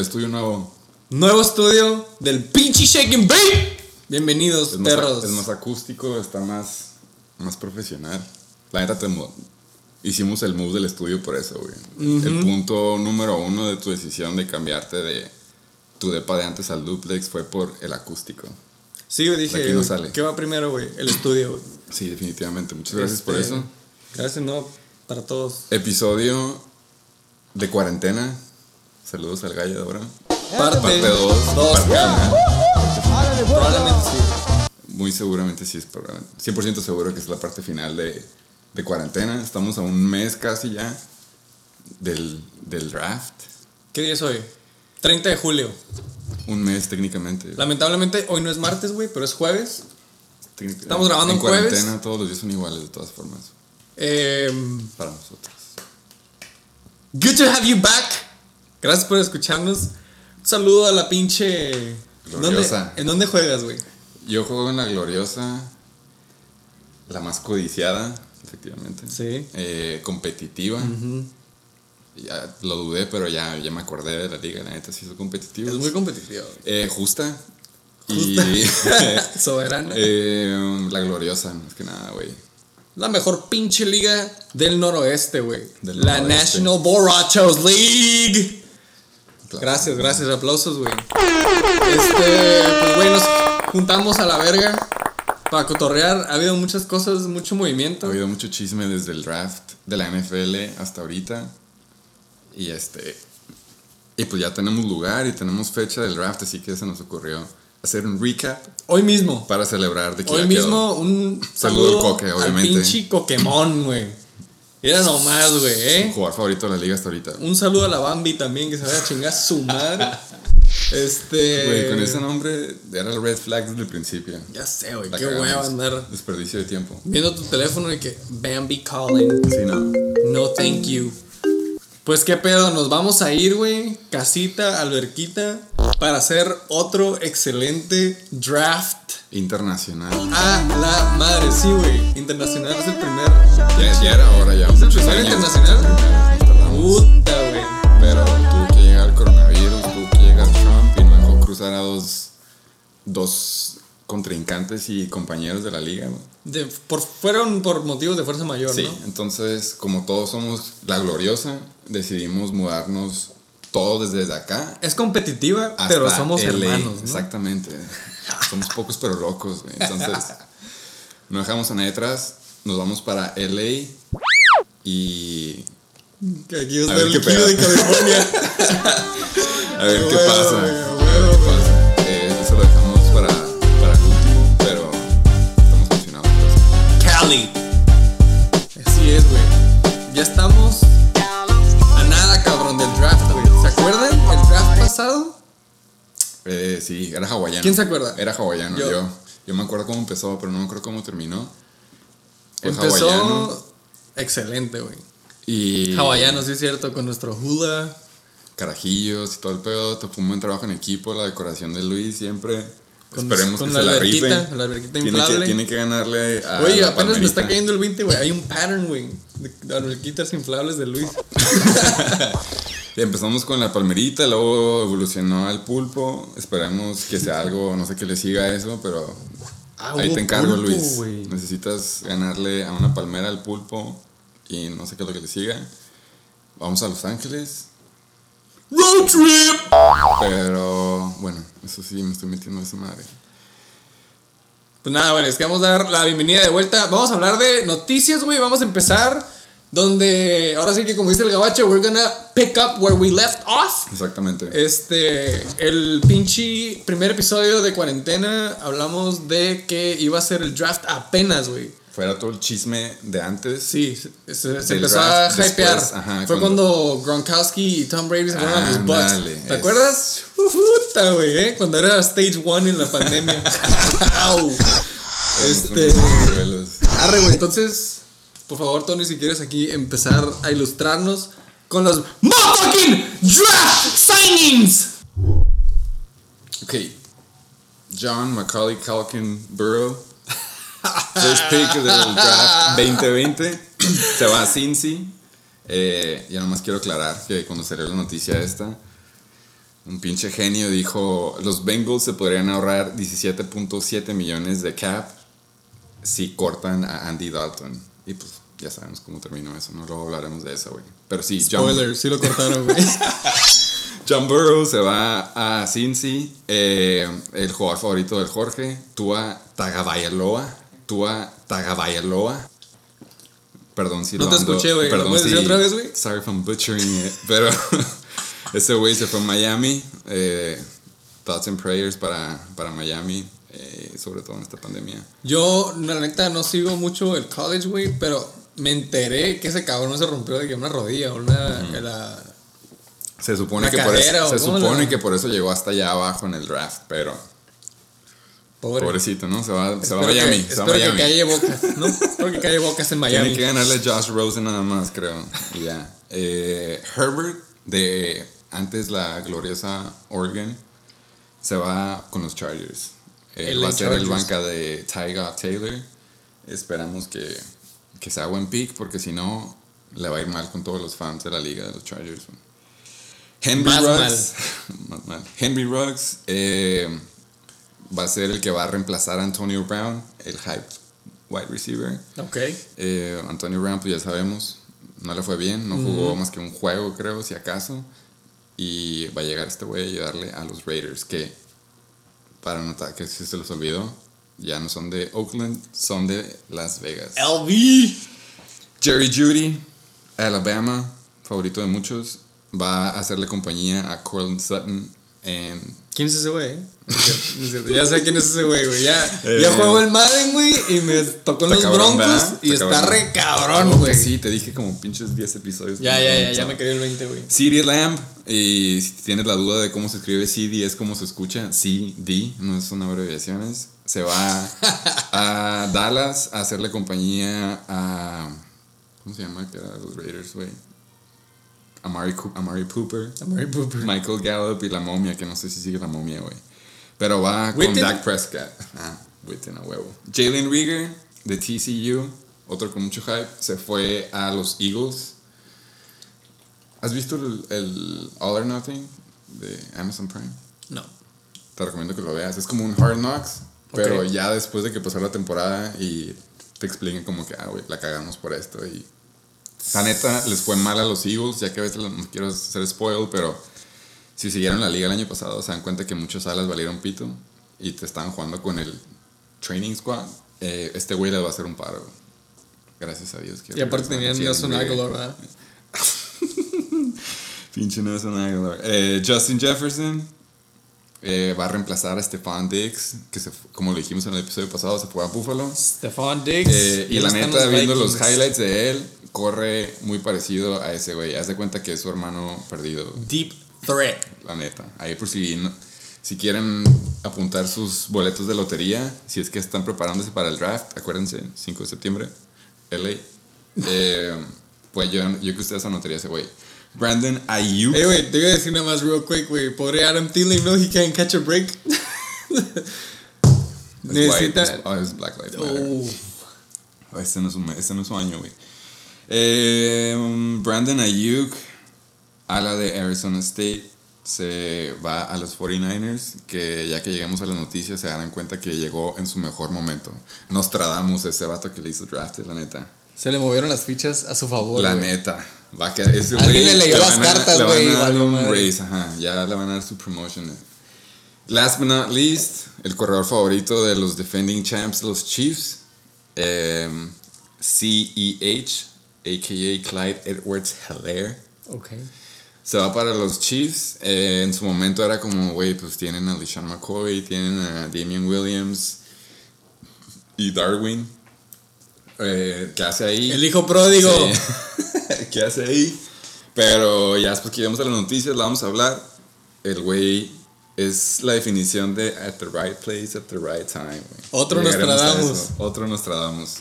el estudio nuevo. Nuevo estudio del pinche Shake and Bake. Bienvenidos, Es más, perros. es más acústico, está más, más profesional. La neta te mo- hicimos el move del estudio por eso, güey. El punto número uno de tu decisión de cambiarte de tu depa de antes al duplex fue por el acústico. Sí, yo dije, aquí no sale. ¿qué va primero, güey? El estudio, güey. Sí, definitivamente. Muchas gracias por Este, eso. Gracias, no, para todos. Episodio de cuarentena. Saludos al gallo de ahora. Parte Parte 2. dos. Probablemente sí. Muy seguramente sí es probable. 100% seguro que es la parte final de, de cuarentena. Estamos a un mes casi ya del, del draft. ¿Qué día es hoy? 30 de julio. Un mes técnicamente. Lamentablemente hoy no es martes, güey, pero es jueves. Estamos grabando en un jueves. cuarentena todos los días son iguales de todas formas. Em, Para nosotros. good to have you back. Gracias por escucharnos. Un saludo a la pinche. ¿Dónde, Gloriosa. ¿En dónde juegas, güey? Yo juego en la gloriosa. La más codiciada, efectivamente. Sí. Eh, competitiva. Ya lo dudé, pero ya, ya me acordé de la liga. La neta sí es competitiva. Es muy competitivo. Eh, justa. Justa. Y Soberana. eh, la gloriosa, más que nada, güey. La mejor pinche liga del noroeste, güey. La noroeste. National Borrachos League. Gracias, gracias, aplausos, güey. Este, pues, güey, nos juntamos a la verga para cotorrear. Ha habido muchas cosas, mucho Ha movimiento. habido mucho chisme desde el draft de la NFL hasta ahorita. Y este. Y pues ya tenemos lugar y tenemos fecha del draft, así que se nos ocurrió hacer un recap Hoy mismo, para celebrar de que hoy quedó. mismo, un Saludo saludo al Coque, al obviamente. pinche Coquemón, güey. Era nomás, güey, ¿eh? Jugador favorito de la liga hasta ahorita. Un saludo a la Bambi también, que se vaya a chingar su madre. Este. Güey, con ese nombre era el red flag desde el principio. Ya sé, güey, qué hueva andar Desperdicio de tiempo. viendo tu teléfono y que Bambi calling. Sí, no. No, thank you. Pues qué pedo, nos vamos a ir, güey. Casita, alberquita, para hacer otro excelente draft. Internacional. A la madre, sí, güey. Internacional es el primer. Ya, ya era hora, ya. ¿Es el primer años. internacional? El primero. Puta, güey. Pero tuvo que llegar el coronavirus, tuvo que llegar Trump y nos dejó cruzar a dos, dos contrincantes y compañeros de la liga. ¿no? De- por, fueron por motivos de fuerza mayor, Sí, ¿no? entonces como todos somos la gloriosa, decidimos mudarnos todos desde acá. Es competitiva, pero somos LA. hermanos, ¿no? Exactamente. Somos pocos pero locos, güey. Entonces, no dejamos a nadie atrás, nos vamos para LA y Que aquí está el de California. a ver qué pasa. Eh, sí, era hawaiano. ¿Quién se acuerda? Era hawaiano, Yo. yo. yo. me acuerdo cómo empezó, pero no me acuerdo cómo terminó. Hawaiano. Empezó excelente, güey. Y Hawaiano, sí es cierto, con nuestro hula. carajillos y todo el pedo. Fue un buen trabajo en equipo, la decoración de Luis siempre. Con- Esperemos con que la se la alberquita, rife. la alberquita tiene inflable. que, tiene que ganarle a Oye, apenas me está palmerita. cayendo el 20, güey. Hay un pattern, güey. De de alberquitas inflables de Luis. Empezamos con la palmerita, luego evolucionó al pulpo. Esperemos que sea algo, no sé qué le siga a eso, pero Ah, ahí te encargo, pulpo, Luis. güey. Necesitas ganarle a una palmera al pulpo y no sé qué es lo que le siga. Vamos a Los Ángeles, Road trip. pero bueno, eso sí me estoy metiendo a esa madre. Pues nada, bueno, es que vamos a dar la bienvenida de vuelta. Vamos a hablar de noticias, güey. Vamos a empezar donde, ahora sí que como dice el gabacho, we're gonna pick up where we left off. Exactamente. Este, el pinche primer episodio de cuarentena hablamos de que iba a ser el draft apenas, güey. Fuera todo el chisme de antes. Sí, se, empezó a hypear. después, ajá, Fue cuando- cuando Gronkowski y Tom Brady se fueron a los Bucks. Ándale, ¿Te es- acuerdas? Puta, güey, ¿eh? Cuando era stage one en la pandemia. Este. Arre, güey. Entonces, por favor, Tony, si quieres aquí empezar a ilustrarnos con los motherfucking draft signings. Ok. John Macaulay Culkin Burrow. First pick del draft 2020. Se va a Cincy. Eh, ya nomás quiero aclarar que cuando salió la noticia esta, un pinche genio, dijo, los Bengals se podrían ahorrar 17.7 millones de cap si cortan a Andy Dalton. Y pues ya sabemos cómo terminó eso, no luego hablaremos de eso, güey. Pero sí, Spoiler, John, sí lo cortaron, güey. John Burrow se va a Cincy, eh, el jugador favorito del Jorge, Tua Tagovailoa, Tua Tagovailoa. Perdón si no lo te escuché, güey. Perdón si, otra vez, güey? Sorry if I'm butchering it, pero ese güey se fue a Miami. Eh, thoughts and prayers para, para Miami. Eh, sobre todo en esta pandemia. Yo, la neta, no sigo mucho el college, güey, pero me enteré que ese cabrón se rompió de que una rodilla una. se supone, que por, eso, se supone que por eso llegó hasta allá abajo en el draft, pero. Pobrecito, ¿no? Se va, se va a Miami. se va a Miami. que calle bocas, ¿no? espero que calle bocas en Miami. Tiene que ganarle a Josh Rosen nada más, creo. ya. Eh, Herbert, de antes la gloriosa Oregon, se va con los Chargers. va a ser el banca de Tyga Taylor. Esperamos que que sea buen pick, porque si no, le va a ir mal con todos los fans de la liga de los Chargers. Henry Ruggs, Henry Ruggs eh, va a ser el que va a reemplazar a Antonio Brown, el hype wide receiver. Ok. Eh, Antonio Brown, pues ya sabemos, no le fue bien, no jugó más que un juego, creo, si acaso. Y va a llegar este güey a ayudarle a los Raiders, que, para notar que si se los olvidó, ya no son de Oakland, son de Las Vegas. LV. Jerry Judy, Alabama, favorito de muchos, va a hacerle compañía a Corlin Sutton en... ¿Quién es ese güey? ya sé quién es ese güey, güey. Ya, eh, ya juego el Madden, güey, y me tocó en los Broncos y está, re cabrón, güey. Sí, te dije como pinches 10 episodios. Ya, ya, ya, ya me quedé el 20, güey. CD Lamb, y si tienes la duda de cómo se escribe CD, es como se escucha, CD, no es una abreviaciones se va a Dallas a hacerle compañía a. ¿Cómo se llama? Que era los Raiders, güey. Amari, Amari Pooper. Amari Pooper. Michael Gallup y la momia, que no sé si sigue la momia, güey. Pero va con Dak Prescott. Ah, Witten a huevo. Jalen Rieger de TCU, otro con mucho hype, se fue a los Eagles. ¿Has visto el, el All or Nothing de Amazon Prime? No. Te recomiendo que lo veas. Es como un Hard Knocks, pero ya después de que pasó la temporada y te expliquen como que, ah, güey, la cagamos por esto. Y la neta les fue mal a los Eagles, ya que a veces no quiero hacer spoil, pero si siguieron la liga el año pasado, se dan cuenta que muchos alas valieron pito y te estaban jugando con el training squad. Eh, este güey le va a hacer un paro. Gracias a Dios. Y aparte tenían Nelson Aguilar, ¿verdad? Pinche Nelson Aguilar. Eh, Justin Jefferson eh, va a reemplazar a Stefan Diggs, que se, como lo dijimos en el episodio pasado, se fue a Buffalo. Stefan Diggs. Eh, y la neta, viendo los highlights de él, corre muy parecido a ese güey. Haz de cuenta que es su hermano perdido. Deep threat. La neta. Ahí por si, si quieren apuntar sus boletos de lotería, si es que están preparándose para el draft, acuérdense, 5 de septiembre, LA. Eh, pues yo, yo que ustedes anotaría ese güey. Brandon Ayuk. Hey, wait, te voy a decir nada más real quick, güey. Pobre Adam Thielen, no, he can't catch a break. Necesita. Oh, es Black Lives Matter. Oh. Este, no es un, este no es un año, güey. Eh, Brandon Ayuk, ala de Arizona State, se va a los 49ers, que ya que llegamos a las noticias se darán cuenta que llegó en su mejor momento. Nos tradamos ese vato que le hizo draft, la neta. Se le movieron las fichas a su favor. La neta. Va a quedar, ese Alguien le leyó las cartas, güey. Ya le van a dar su promotion. Last but not least, el corredor favorito de los defending champs, los Chiefs. Um, CEH, a.k.a. Clyde Edwards Hilaire. Ok. Se va para los Chiefs. Eh, en su momento era como, güey, pues tienen a LeSean McCoy, tienen a Damian Williams y Darwin eh, ¿qué hace ahí? El hijo pródigo. ¿Qué hace ahí? Pero ya después que llegamos a las noticias, la vamos a hablar. El güey es la definición de at the right place, at the right time. Otro Nostradamus. Otro Nostradamus.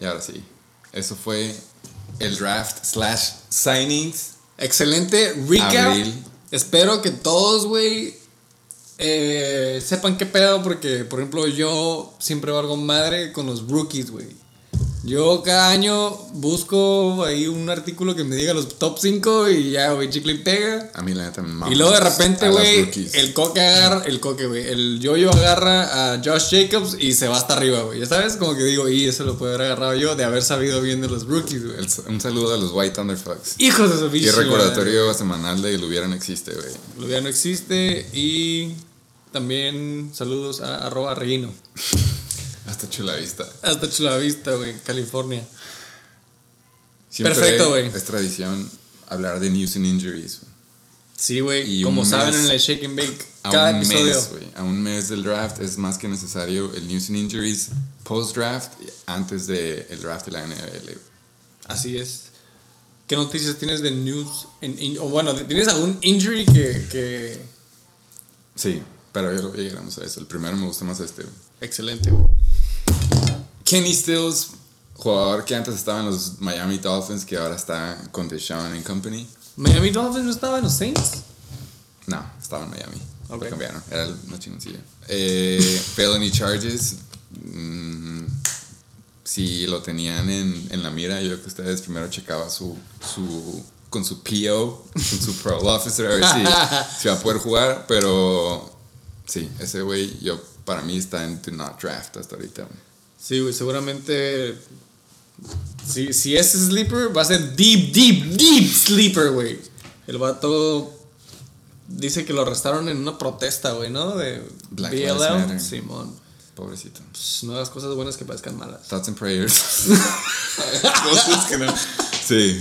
Y ahora sí. Eso fue el draft slash signings. Excelente recap. Espero que todos, güey, eh, sepan qué pedo, porque, por ejemplo, yo siempre valgo madre con los rookies, güey. Yo cada año busco ahí un artículo que me diga los top 5 y ya, güey, chicle y pega. A mí la neta me mama Y luego de repente, güey, el coque agarra, el coque, güey, el yo-yo agarra a Josh Jacobs y se va hasta arriba, güey. Ya sabes, como que digo, y eso lo puede haber agarrado yo de haber sabido bien de los rookies, güey. Un saludo a los White Thunderfucks. Hijos de su Y bicho. recordatorio semanal de Luviera no existe, güey. Lo ya no existe y también saludos a arroba Reguino. Hasta chula vista. Hasta Chula Vista, güey, California. Siempre Perfecto, güey. Es tradición hablar de news and injuries. güey. Sí, güey, Y como saben mes- en el Shake and Bake, cada episodio. mes, güey. A un mes del draft es más que necesario el news and injuries post-draft antes del el draft de la NFL. Así es. ¿Qué noticias tienes de news? En, in- o bueno, ¿tienes algún injury que, que... Sí, pero ya llegamos a eso. El primero me gusta más este. Excelente, güey. Kenny Stills, jugador que antes estaba en los Miami Dolphins, que ahora está con Deshaun and Company. Miami Dolphins no estaba en los Saints. No, estaba en Miami. Ok. Lo cambiaron. Era una chingoncilla. Eh, felony charges. mm, si lo tenían en, en la mira, yo creo que ustedes primero checaban su, su, con su PO, con su parole officer, a ver si, si va a poder jugar. Pero sí, ese güey, yo para mí está en do not draft hasta ahorita. Sí, güey, seguramente. Si, si es sleeper, va a ser deep, deep, deep sleeper, güey. El vato dice que lo arrestaron en una protesta, güey, ¿no? De Black Lives Matter. BLM. Simón. Pobrecito. Pues, no hagas cosas buenas que parezcan malas. Thoughts and prayers. Cosas que no. Sí.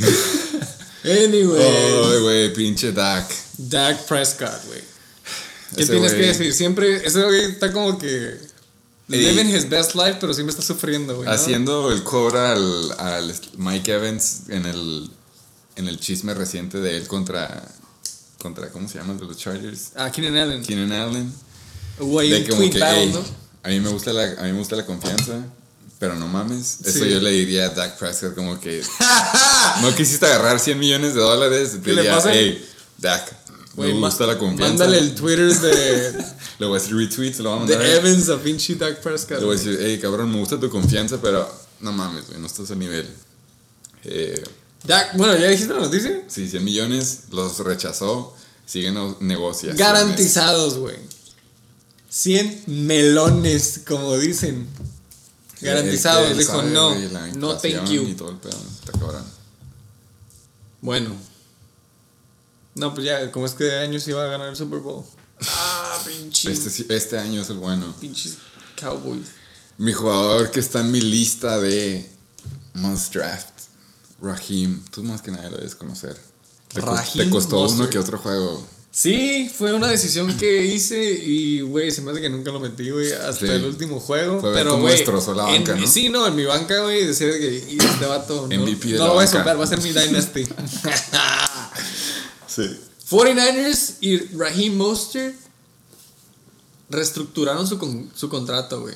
Anyway. Ay, güey, pinche Dak. Dak Prescott, güey. ¿Qué Ese tienes que decir? Siempre, ese güey está como que. Living his best life, pero siempre está sufriendo, güey. ¿no? Haciendo el cobra al, al Mike Evans en el, en el chisme reciente de él contra, contra ¿cómo se llama? De los Chargers. Ah, Keenan Allen. Keenan Allen. De como tweet que, battle, "Ey, ¿no? a, mí me gusta la, a mí me gusta la confianza, pero no mames. Eso Sí. yo le diría a Dak Prescott como que no quisiste agarrar 100 millones de dólares. Te ¿Qué le diría, hey, Dak, Güey, me gusta la confianza. Mándale el Twitter de, Le voy a hacer retweet, se lo voy a de mandar. él. Evans a pinche Dak Prescott. Le voy a decir, hey cabrón, me gusta tu confianza, pero no mames, güey, no estás a nivel. Eh, Dak, bueno, ¿ya dijiste la noticia? sí, 100 millones los rechazó, siguen negociaciones. Garantizados, güey. 100 melones, como dicen. Sí, Garantizados. Dijo, sabe, no, no, thank Y you. todo el pedo, está cabrón. Bueno. No, pues ya, como es que de años iba a ganar el Super Bowl. Ah, pinche. Este, este año es el bueno. Pinches Cowboys. Mi jugador que está en mi lista de must draft, Raheem. Tú más que nadie lo debes conocer. Te, te costó uno que otro juego. Sí, fue una decisión que hice y, güey, se me hace que nunca lo metí, güey, hasta Sí. el último juego. Fue pero, güey, destrozó la en- banca, ¿no? Sí, no, en mi banca, güey, decía que y este vato no, de no la lo voy a soltar, va a ser mi dynasty. Sí. 49ers y Raheem Mostert reestructuraron su, con- su contrato, güey.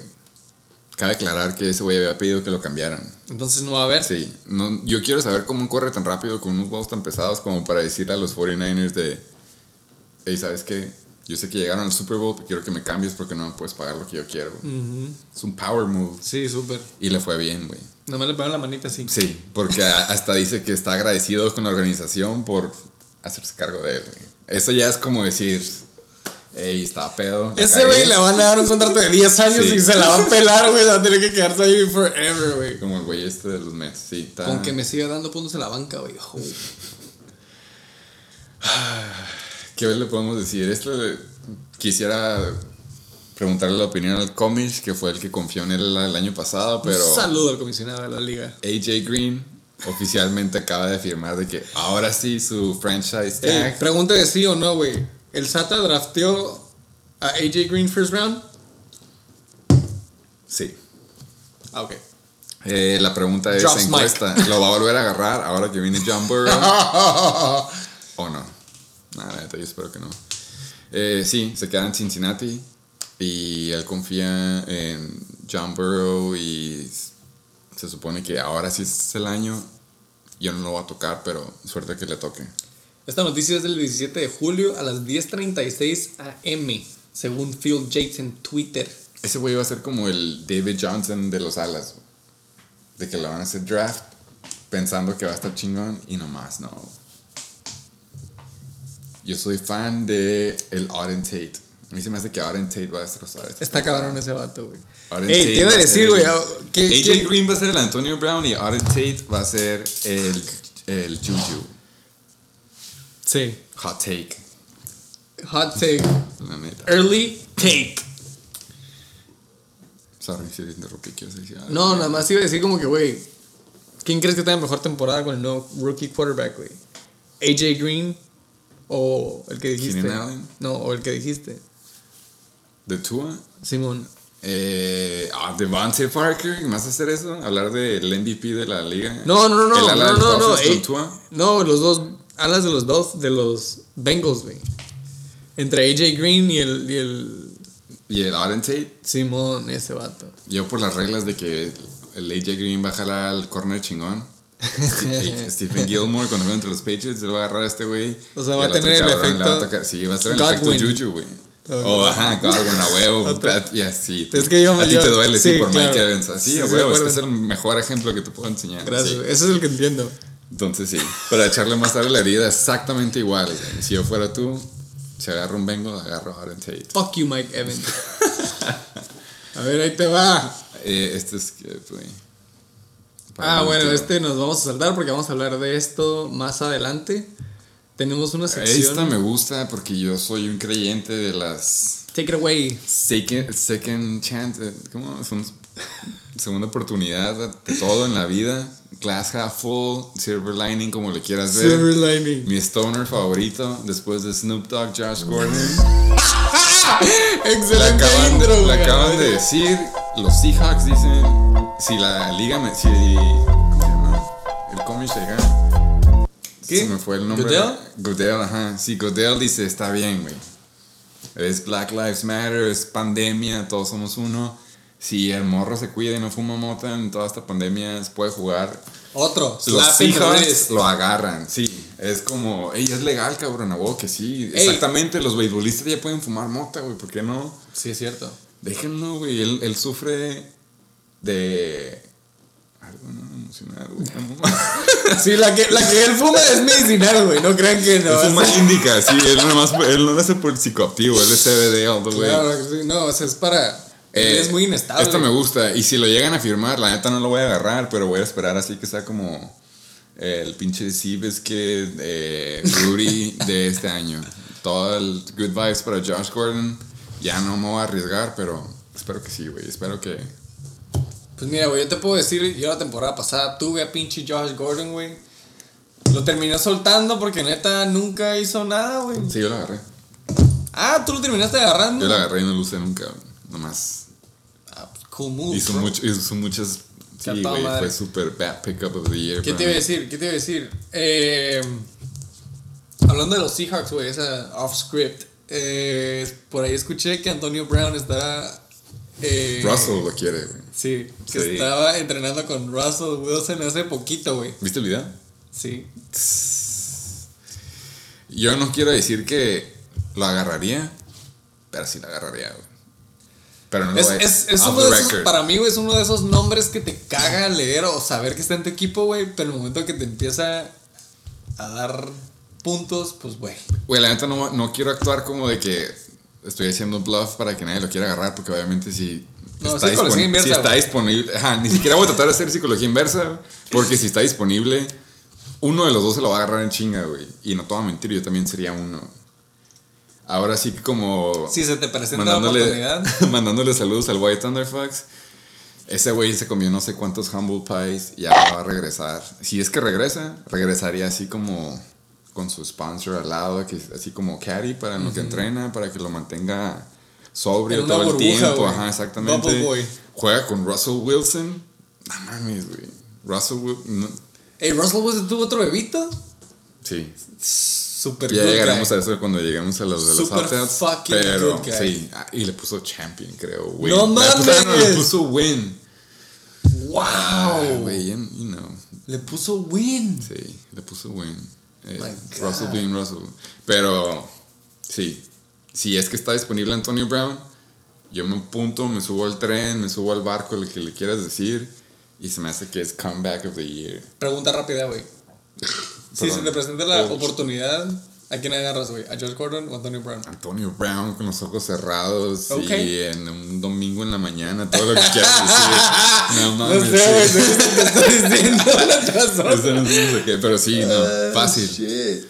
Cabe aclarar que ese güey había pedido que lo cambiaran. Entonces no va a haber. Sí, no, yo quiero saber cómo corre tan rápido con unos juegos tan pesados como para decirle a los 49ers de, hey, ¿sabes qué? Yo sé que llegaron al Super Bowl, pero quiero que me cambies porque no me puedes pagar lo que yo quiero. Es un power move. Sí, súper. Y le fue bien, güey. Nomás le pegan la manita así. Sí, porque hasta dice que está agradecido con la organización por hacerse cargo de él. güey. Eso ya es como decir, hey, estaba pedo. Ese cagué". güey le van a dar un contrato de 10 años Sí. y se la va a pelar, güey. Va a tener que quedarse ahí forever, güey. Como el güey este de los está... Con que me siga dando puntos en la banca, güey. ¿Qué le podemos decir? Esto de- quisiera preguntarle la opinión al Comish, que fue el que confió en él el año pasado, pero Un saludo al comisionado de la liga. AJ Green oficialmente acaba de firmar de que ahora sí su franchise tag. pregunta de sí o no, güey. ¿El SATA drafteó a AJ Green first round? Sí. Ah, ok. Eh, la pregunta es encuesta, ¿lo va a volver a agarrar ahora que viene John Burrow o no? Nada, yo espero que no. Eh, sí, se queda en Cincinnati y él confía en John Burrow y se supone que ahora sí es el año. Yo no lo voy a tocar, pero suerte que le toque. Esta noticia es del 17 de julio a las 10.36 am, según Phil Yates en Twitter. Ese güey va a ser como el David Johnson de los alas. de que le van a hacer draft pensando que va a estar chingón y nomás no. Yo soy fan de el Auden Tate. A mí se me hace que Auden Tate va a destrozar. esta Está cabrón ese vato, güey. Ey, te iba a decir, güey. ah, ¿qué- AJ qué- Green va a ser el Antonio Brown y Auden Tate va a ser el, el Juju. Sí. Hot take, Hot take. la neta. Early take. Sorry si te interrumpí, ¿quieres decir? No, nada más iba a decir como que, güey. ¿Quién crees que tenga mejor temporada con el nuevo rookie quarterback, güey? ¿AJ Green o el que dijiste? No, o el que dijiste. ¿De Tua? Simón. Eh, ah, Devante Parker, ¿más hacer eso? ¿Hablar del MVP de la liga? No, no, no, no. ¿El ala no, de los no, no. Ey, Tua? no, los dos. Alas de los dos, de los Bengals, güey. Entre AJ Green y el, y el Y el Auden Tate, Simón, ese vato. yo por las reglas de que el AJ Green va a jalar al corner chingón. Stephen Gilmore, cuando juega entre los Patriots, se lo va a agarrar a este güey. O sea, va a tener el va efecto Sí, va a ser el Godwin. efecto Juju, güey. Oh, ajá, Godwin, a huevo. Otro. Pat- Ya, sí. Es que yo- a ti te duele, sí, sí, por claro. Mike Evans. Así, Sí, a huevo. Este es el mejor ejemplo que te puedo enseñar. Gracias. sí. Ese es el que entiendo. Entonces sí, para echarle más tarde la herida exactamente igual. güey. Si yo fuera tú, si agarro un Bengal, agarro a Aaron Tate. Fuck you, Mike Evans. a ver, ahí te va. Eh, este es que. Ah, bueno, este nos vamos a saltar porque vamos a hablar de esto más adelante. Tenemos una sección. Esta me gusta porque yo soy un creyente de las Take it away. second, second chance, eh, ¿cómo? Son segunda oportunidad de todo en la vida. Glass half full, silver lining, como le quieras ver. Silver lining. Mi stoner favorito después de Snoop Dogg, Josh Gordon. Le Excelente acaban, intro, acaban de decir, los Seahawks dicen, si la liga me... Si. El cómic llega. ¿Qué? Se me fue el nombre. ¿Goodell? Goodell, ajá. Sí, Goodell dice, está bien, güey. Es Black Lives Matter, es pandemia, todos somos uno. Si el morro se cuida y no fuma mota en toda esta pandemia, puede jugar. Otro. Los Seahawks lo agarran, sí. Es como, ey, es legal, cabrón, a huevo que sí. Ey. Exactamente, los beisbolistas ya pueden fumar mota, güey, ¿por qué no? Sí, es cierto. Déjenlo, güey. Él, él sufre de. Algo no güey. Sí, la que, la que él fuma es medicinal, güey. No crean que no. es un es- indica, sí. Él, él no lo hace por el psicoactivo, él es CBD all the way. Claro. No, o sea, es para. Eh, es muy inestable. Esto me gusta. Y si lo llegan a firmar, la neta no lo voy a agarrar, pero voy a esperar así que sea como el pinche Seabes que eh, Rudy de este año. Todo el good vibes para Josh Gordon. Ya no me voy a arriesgar, pero espero que sí, güey. Espero que. Pues mira, güey, yo te puedo decir, yo la temporada pasada tuve a pinche Josh Gordon, güey. Lo terminé soltando porque neta nunca hizo nada, güey. Sí, yo lo agarré. Ah, tú lo terminaste agarrando. Yo la agarré y no lo usé nunca. Nomás Ah, pues, cool move. hizo, mucho, hizo muchas. Sí, güey. Fue super bad pickup of the year. ¿Qué te iba a decir? ¿Qué te iba a decir? Eh, hablando de los Seahawks, güey, esa off script. eh, por ahí escuché que Antonio Brown está. Eh, Russell lo quiere, güey. Sí, que Sí. estaba entrenando con Russell Wilson hace poquito, güey. ¿Viste el video? Sí. Yo no quiero decir que lo agarraría, pero sí lo agarraría, güey. Pero no lo Es, a- es, es uno de esos, para mí, güey, es uno de esos nombres que te caga leer o saber que está en tu equipo, güey, pero el momento que te empieza a dar puntos, pues, güey. Güey, la neta no, no quiero actuar como de que estoy haciendo un bluff para que nadie lo quiera agarrar, porque obviamente si No, está, psicología dispon- inversa, si está güey. disponible, ajá, ni siquiera voy a tratar de hacer psicología inversa, porque si está disponible, uno de los dos se lo va a agarrar en chinga, güey. Y no te voy a mentir, yo también sería uno. Ahora sí que como... Si se te presenta la mandándole, oportunidad. mandándole saludos al White Thunder Fox. Ese güey se comió no sé cuántos humble pies y ahora va a regresar. Si es que regresa, regresaría así como con su sponsor al lado, que así como caddy para lo que entrena, para que lo mantenga sobrio todo el burbuja, tiempo. güey. Ajá, exactamente. Boy. Juega con Russell Wilson. No mames, güey. Russell Wilson. Ey, Russell Wilson tuvo otro bebito. sí, Super ya llegaremos guy. a eso cuando lleguemos a los de los Super fucking Pero good guy. sí, ah, y le puso champion, creo. Win. ¡No no, mames! le puso win. Ah, ¡Wow! güey, you you know. Le puso win. Sí, le puso win. Eh, Russell being Russell. Pero sí, si es que está disponible Antonio Brown, yo me apunto, me subo al tren, me subo al barco, lo que le quieras decir. Y se me hace que es Comeback of the Year. Pregunta rápida, güey. Si se te presenta la oportunidad, ¿a quién agarras, güey? ¿A George Gordon o Antonio Brown? Antonio Brown con los ojos cerrados y en un domingo en la mañana, todo lo que quieras decir. No mames. No sé, te estoy diciendo no sé qué, pero sí, no, ah, fácil.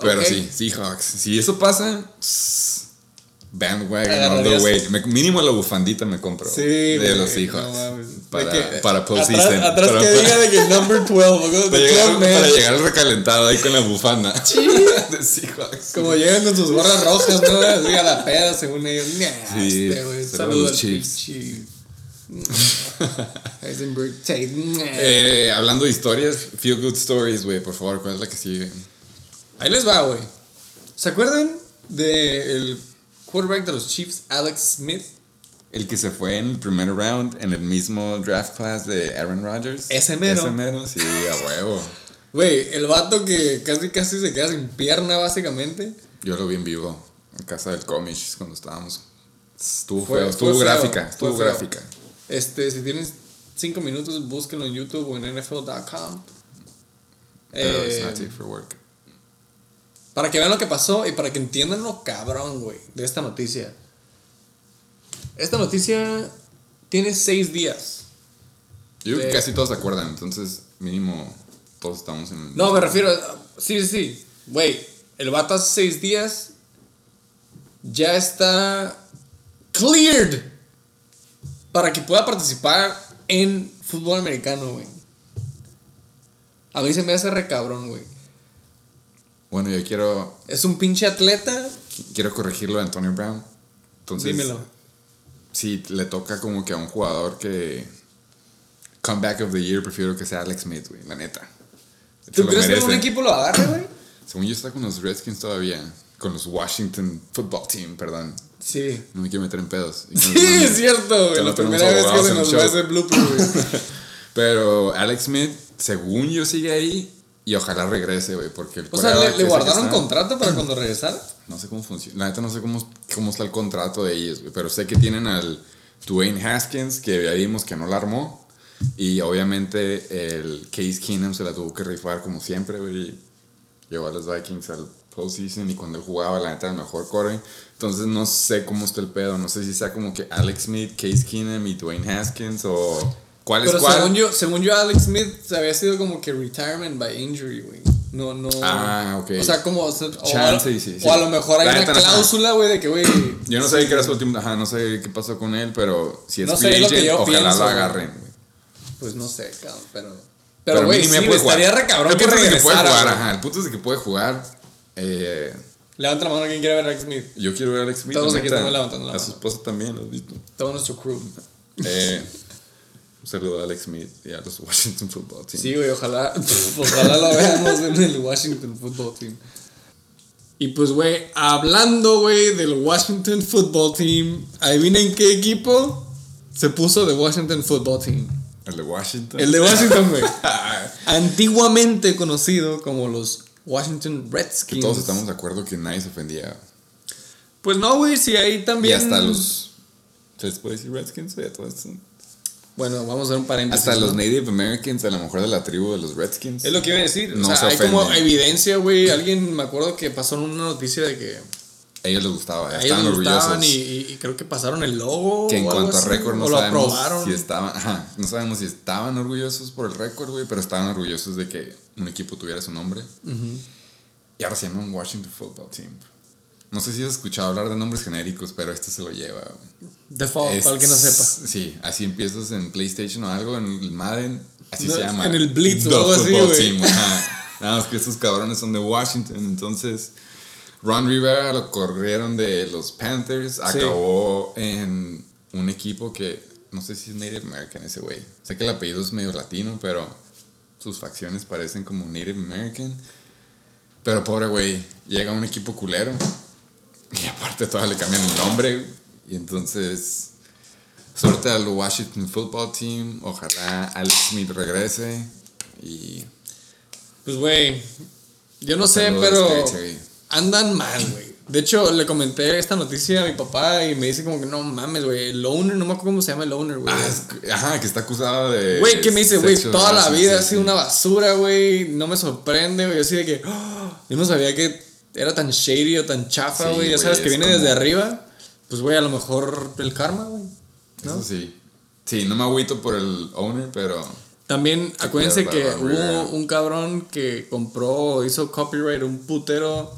Pero sí, Seahawks. Si eso pasa, bandwagon all the way. mínimo la bufandita me compro. Sí, de los Seahawks. para, para postseason. Atrás, atrás que diga de que number 12. para, llegar, para llegar recalentado ahí con la bufanda. de Seahawks. Como llegan con sus gorras rojas, ¿no? Así a la peda, según ellos. sí, este, saludos Chiefs. eh, hablando de historias, feel good stories, güey, por favor, ¿cuál es la que sigue? Ahí les va, güey. ¿Se acuerdan del quarterback de los Chiefs, Alex Smith? El que se fue en el primer round en el mismo draft class de Aaron Rodgers. Ese mero. Ese mero, sí, a huevo. Güey, el vato que casi casi se queda sin pierna, básicamente. Yo lo vi en vivo, en casa del Comics, cuando estábamos. Estuvo feo, estuvo gráfica, estuvo gráfica. Este, si tienes cinco minutos, búsquenlo en YouTube o en NFL.com. Pero it's not safe for work. Para que vean lo que pasó y para que entiendan lo cabrón, güey, de esta noticia. Esta noticia tiene seis días. Yo creo que casi todos se acuerdan, entonces mínimo todos estamos en... No, me refiero... Sí, sí, sí. Güey, el vato hace seis días ya está cleared para que pueda participar en fútbol americano, güey. A mí se me hace re cabrón, güey. Bueno, yo quiero. ¿Es un pinche atleta? Quiero corregirlo de Antonio Brown. Entonces, Dímelo. Sí, le toca como que a un jugador que. Comeback of the Year, prefiero que sea Alex Smith, güey, la neta. ¿Tú crees que un equipo lo agarre, güey? Según yo está con los Redskins todavía. Con los Washington Football Team, perdón. Sí. No me quiero meter en pedos. Sí, es cierto, güey. La primera vez que se nos va a hacer blooper, güey. Pero Alex Smith, según yo, sigue ahí y ojalá regrese, güey, porque el O sea, ¿le, guardaron contrato para cuando regresara? No sé cómo funciona. La neta no sé cómo, cómo está el contrato de ellos, güey. Pero sé que tienen al Dwayne Haskins, que ya vimos que no la armó. Y obviamente el Case Keenum se la tuvo que rifar como siempre, güey. Llevó a los Vikings al postseason y cuando él jugaba, la neta, el mejor core. Entonces no sé cómo está el pedo. No sé si sea como que Alex Smith, Case Keenum y Dwayne Haskins o ¿Cuál es cuál? Según yo, según yo, Alex Smith había sido como que retirement by injury, güey. No, no. Ah, ok. O sea, como. O, Chance, sí, sí. o a lo mejor hay una cláusula, güey, de que, güey. Yo no sabía que era su último. Ajá, no sé qué pasó con él, pero si es no sé, agent, ojalá pienso, lo agarren, güey. Pues no sé, cabrón, pero. Pero, güey, sí, estaría re cabrón que regresara. Que puede jugar, ajá. El punto es de que puede jugar. Eh. Levanta la mano a quien quiera ver a Alex Smith. Yo quiero ver a Alex Smith. Todos aquí estamos levantando la mano. A su esposa también, lo has visto. Todo nuestro crew. Eh. Un saludo a Alex Smith y a los Washington Football Team. Sí, güey, ojalá, ojalá lo veamos en el Washington Football Team. Y pues, güey, hablando, güey, del Washington Football Team, ¿adivinen qué equipo se puso de Washington Football Team? ¿El de Washington? El de Washington, güey. Antiguamente conocido como los Washington Redskins. Que todos estamos de acuerdo que nadie se ofendía. Pues no, güey, sí, ahí también. Y hasta los. ¿Se les puede decir Redskins? Güey, todo esto. Bueno, vamos a hacer un paréntesis. Hasta los Native Americans, a lo mejor de la tribu de los Redskins. Es lo que iba a decir. No o sea, hay como evidencia, güey. Alguien me acuerdo que pasó una noticia de que. A ellos les gustaba, estaban orgullosos. Y, y, creo que pasaron el logo. Que en cuanto a récord no sabemos si estaban. Ajá, no sabemos si estaban orgullosos por el récord, güey, pero estaban orgullosos de que un equipo tuviera su nombre. Y ahora se llama un Washington Football Team. No sé si has escuchado hablar de nombres genéricos, pero este se lo lleva. Default, para el que no sepa. Sí, así empiezas en PlayStation o algo, en el Madden, así se llama. En el Blitz o algo así, güey. Nada más que estos cabrones son de Washington, entonces Ron Rivera lo corrieron de los Panthers, acabó en un equipo que no sé si es Native American ese güey. Sé que el apellido es medio latino, pero sus facciones parecen como Native American. Pero pobre güey, llega un equipo culero y aparte todavía le cambian el nombre. Y entonces, suerte al Washington Football Team. Ojalá Alex Smith regrese. Y. Pues, güey, yo no sé, pero. Andan mal, güey. De hecho, le comenté esta noticia a mi papá y me dice como que no mames, güey. El owner, no me acuerdo cómo se llama el owner, güey. Ah, ajá, que está acusado de. Güey, que me dice, güey, toda la vida sí, ha sido sí. una basura, güey. No me sorprende, güey. Así de que, ¡ah! yo no sabía que era tan shady o tan chafa, Sí, güey. ya sabes que viene como- desde arriba. Pues, güey, a lo mejor el karma, güey. ¿no? Eso sí. Sí, no me agüito por el owner, pero. También acuérdense que hubo un cabrón que compró, hizo copyright un putero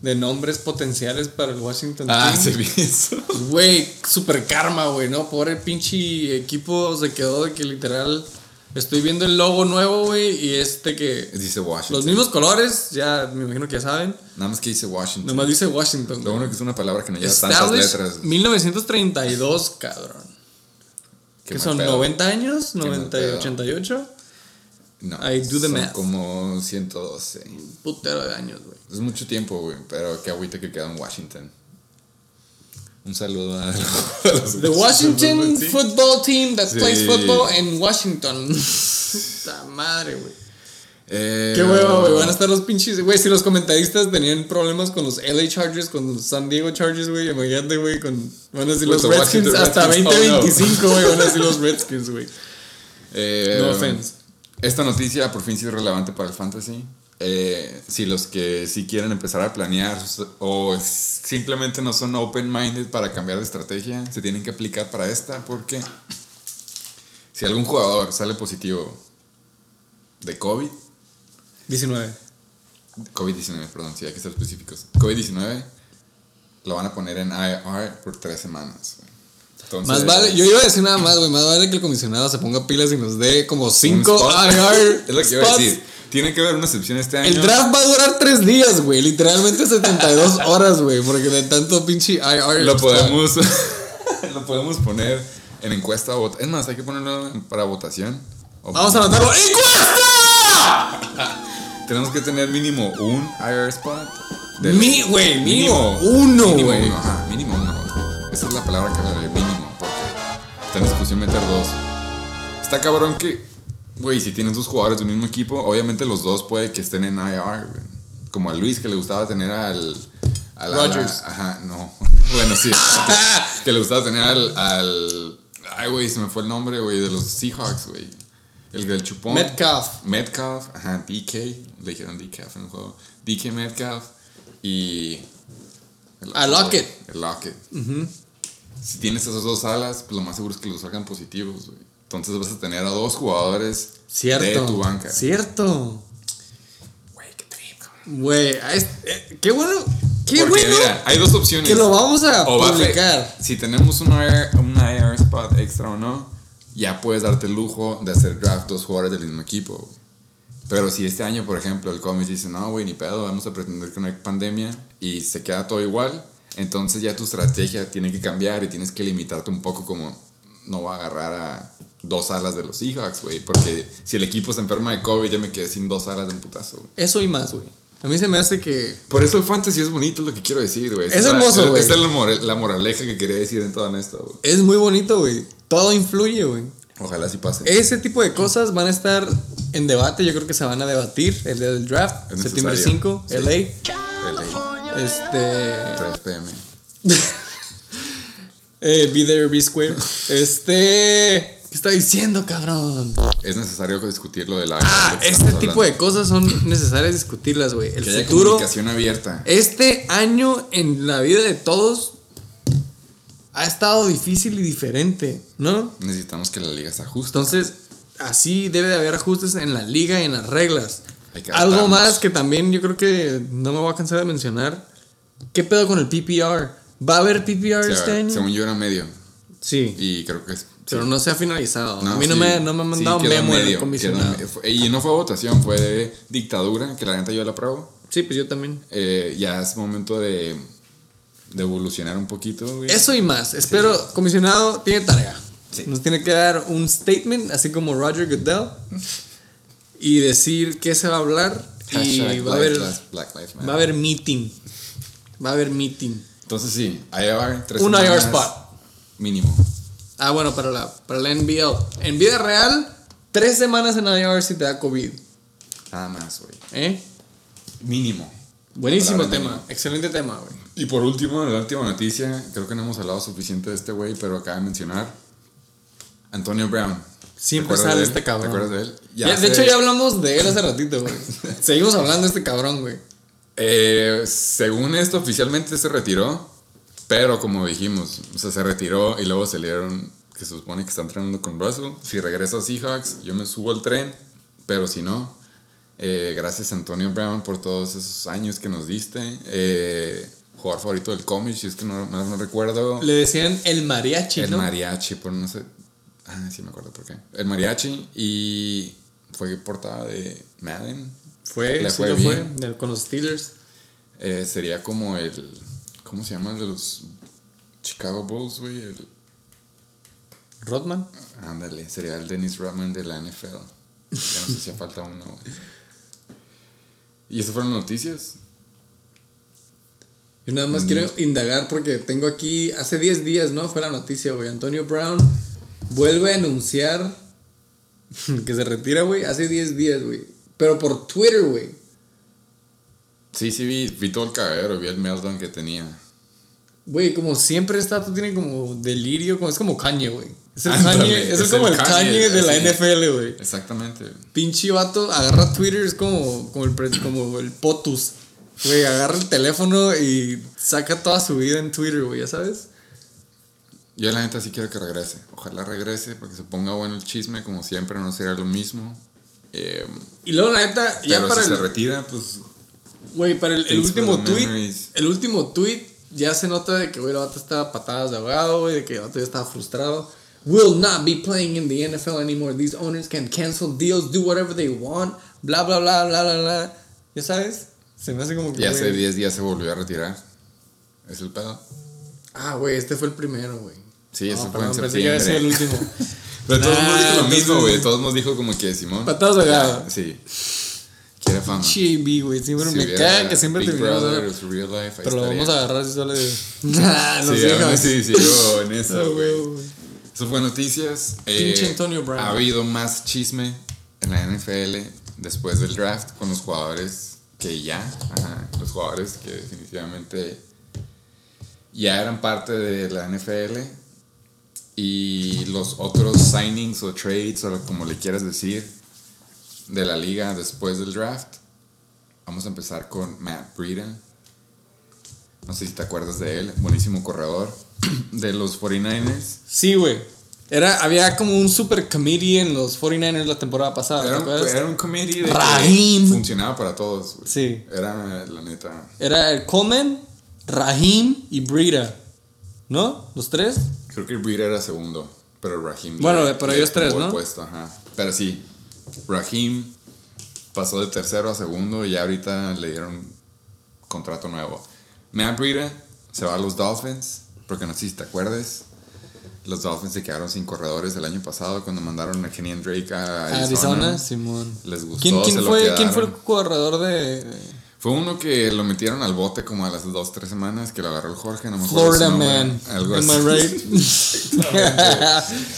de nombres potenciales para el Washington Ah, Team. se vi eso. Güey, super karma, güey, ¿no? Pobre pinche equipo se quedó de que literal. Estoy viendo el logo nuevo, güey, y este que. Dice Washington. Los mismos colores, ya me imagino que ya saben. Nada más que dice Washington. Nomás dice Washington. Lo bueno que es una palabra que no lleva tantas letras. 1932, cabrón. Qué ¿Qué mal son? pedo. ¿90 años? mal ¿90 y pedo. 88? No. I do the son math. como 112. Putero de años, güey. Es mucho tiempo, güey. Pero qué agüita que queda en Washington. Un saludo a, los The Washington Sí. football team that Sí. plays football in Washington. Puta madre, güey. Eh, Qué hueva, güey. Van a estar los pinches. Güey, si los comentaristas tenían problemas con los LA Chargers, con los San Diego Chargers, güey. Imagínate, güey. Con, van a decir With los Redskins Washington hasta Redskins, oh, no. 2025, güey. Van a decir los Redskins, güey. Eh, No offense. Esta noticia por fin sí es relevante para el fantasy. Eh, si los que sí quieren empezar a planear o simplemente no son open-minded para cambiar de estrategia, se tienen que aplicar para esta porque si algún jugador sale positivo de COVID, 19. COVID-19, perdón, sí hay que ser específicos, COVID-19, lo van a poner en IR por tres semanas. Entonces, Más vale, yo iba a decir nada más, güey. Más vale que el comisionado se ponga pilas y nos dé como un 5 spot. IR. es lo que iba a decir. Tiene que haber una excepción este año. El draft va a durar 3 días, güey. Literalmente 72 horas, güey. Porque de tanto pinche IR. lo podemos lo podemos poner en encuesta o es más hay que ponerlo para votación Vamos a anotarlo. ¡Encuesta! tenemos que tener mínimo un IR spot Mi, güey, mínimo, uno, mínimo güey. uno ajá, mínimo uno esa es la palabra que vale mínimo porque está en discusión meter dos está cabrón que güey si tienes dos jugadores del mismo equipo obviamente los dos puede que estén en IR güey. como a Luis que le gustaba tener al al Rodgers. ajá no bueno sí que le gustaba tener al, al ay güey se me fue el nombre güey de los Seahawks güey el del chupón Metcalf. Metcalf, ajá, DK, le dijeron DK en el juego. DK Metcalf y. el A Lockett. El Lockett. Si tienes esas dos alas, pues lo más seguro es que los sacan positivos, güey. Entonces vas a tener a dos jugadores Cierto. de tu banca. Cierto. Güey, qué trip. Güey, ah, eh, qué bueno. Qué Porque bueno. mira, hay dos opciones. que lo vamos a O publicar. si tenemos un IR, un IR spot extra o no, ya puedes darte el lujo de hacer draft dos jugadores del mismo equipo. Pero si este año, por ejemplo, el cómic dice, no, güey, ni pedo, vamos a pretender que no hay pandemia y se queda todo igual, entonces ya tu estrategia tiene que cambiar y tienes que limitarte un poco como no va a agarrar a dos alas de los Seahawks, güey, porque si el equipo se enferma de COVID, ya me quedé sin dos alas de un putazo, güey. Eso y más, güey. A mí se me hace que. Por eso el fantasy es bonito, es lo que quiero decir, güey. Es Esa hermoso, güey. Esa es la, la moraleja que quería decir en todo esto, güey. Es muy bonito, güey. Todo influye, güey. Ojalá sí pase. Ese tipo de cosas van a estar en debate. Yo creo que se van a debatir el día del draft. Es septiembre necesario. 5, Sí. LA. LA, Este. 3 pm. Eh, be there, be square. Este. ¿Qué está diciendo, cabrón? Es necesario discutir lo de la. Ah, este tipo de cosas son necesarias discutirlas, güey. El Que haya futuro. comunicación abierta. Este año en la vida de todos ha estado difícil y diferente, ¿no? Necesitamos que la liga se ajuste. Entonces, así debe de haber ajustes en la liga y en las reglas. Hay que Algo más que también yo creo que no me voy a cansar de mencionar. ¿Qué pedo con el PPR? ¿Va a haber PPR Sí, este año? Según yo era medio. Sí, Y creo que es. pero sí. no se ha finalizado. No, a mí no, me, no me han mandado memo medio, comisionado. quedó- fue- Y no fue votación, fue de dictadura, que la neta yo la apruebo. Sí, pues yo también. Eh, ya es momento de, de evolucionar un poquito, güey. Eso y más. Espero, comisionado, tiene tarea. Sí. Nos tiene que dar un statement, así como Roger Goodell, y decir qué se va a hablar. Hashtag y va a, haber, Lives- Black Lives Matter. va a haber meeting. Va a haber meeting. Entonces sí, IR, tres Un IR semanas spot. Mínimo. Ah, bueno, para la, para la NBL. En vida real, tres semanas en IR si te da COVID. Nada más, güey. ¿Eh? Mínimo. Buenísimo tema, excelente tema, güey. Y por último, la última noticia, creo que no hemos hablado suficiente de este güey, pero acaba de mencionar Antonio Brown. Siempre sale este cabrón. ¿Te acuerdas de él? Ya de hecho, ya hablamos de él hace ratito, güey. Seguimos hablando de este cabrón, güey. Eh, según esto, oficialmente se retiró, pero como dijimos, o sea, se retiró y luego salieron que se supone que está entrenando con Russell. Si regresa a Seahawks, yo me subo al tren, pero si no, eh, gracias Antonio Brown por todos esos años que nos diste. Eh, jugador favorito del cómic, si es que no, no, recuerdo. Le decían el mariachi, el mariachi, por no sé. Ah, sí me acuerdo por qué. El mariachi y fue portada de Madden. Fue, Le fue, fue con los Steelers. Eh, sería como el. ¿Cómo se llama? El de los Chicago Bulls, güey. El, ¿Rodman? Ándale, sería el Dennis Rodman de la NFL. Ya no sé si falta uno. ¿Y esas fueron noticias? Yo nada más quiero indagar porque tengo aquí, hace 10 días, ¿no? Fue la noticia, güey. Antonio Brown vuelve a anunciar que se retira, güey. Hace 10 días, güey. Pero por Twitter, güey. Sí, sí, vi, vi todo el cagadero, vi el meltdown que tenía. Güey, como siempre está, tú tiene como delirio, como, es como Kanye, güey. Es, el Kanye, es, como el Kanye, de la NFL, güey. Exactamente. Pinche vato, agarra Twitter, es como, como, el, como el POTUS. Güey, agarra el teléfono y saca toda su vida en Twitter, güey, ya sabes. Yo la neta sí quiero que regrese. Ojalá regrese porque se ponga bueno el chisme, como siempre, no será lo mismo. Eh, y luego la neta, ya para. Si se retira, pues. Güey, para el, el último tweet. El último tweet ya se nota de que, güey, la vato estaba patadas de ahogado, güey, de que el vato ya estaba frustrado. Will not be playing in the NFL anymore. These owners can cancel deals, do whatever they want, bla, bla, bla, bla, bla, bla. ¿Ya sabes? Se me hace como que. Y hace 10 días se volvió a retirar. ¿Es el pedo? Ah, güey, este fue el primero, güey. Sí, ese fue en septiembre. El último. Pero todos nos dijo lo mismo, güey. Todos nos dijo como que Simón. Patadas de ahogado. Sí. Quiere fama. Chibi, güey. Sí, bueno, me caga que siempre terminamos Pero lo vamos a agarrar si sale. Nah, no sí, sí, sigo en eso, güey. Eso fue noticias. Pinche eh, Antonio Brown. Ha habido más chisme en la NFL después del draft con los jugadores que ya, ajá, los jugadores que definitivamente ya eran parte de la NFL y los otros signings o trades o como le quieras decir de la liga después del draft. Vamos a empezar con Matt Breida. No sé si te acuerdas de él, buenísimo corredor de los 49ers. Sí, güey. Era, había como un super committee en los 49ers la temporada pasada. Era, un, era un committee de Rahim. funcionaba para todos. Sí. Era la neta. Era el Coleman, Rahim y Breida. ¿No? ¿Los tres? Creo que Breida era segundo, pero Rahim. Bueno, pero ellos tres, ¿no? Puesto, ajá. Pero sí, Rahim pasó de tercero a segundo y ya ahorita le dieron contrato nuevo. Matt Breida se va a los Dolphins, porque no sé si te acuerdes. Los Dolphins se quedaron sin corredores el año pasado cuando mandaron a Kenny Drake a Arizona. Simón. Les gustó. ¿Quién, quién fue, ¿Quién fue el corredor de.? Fue uno que lo metieron al bote como a las dos, tres semanas que lo agarró el Jorge, no me acuerdo. Florida Man. Algo Am así.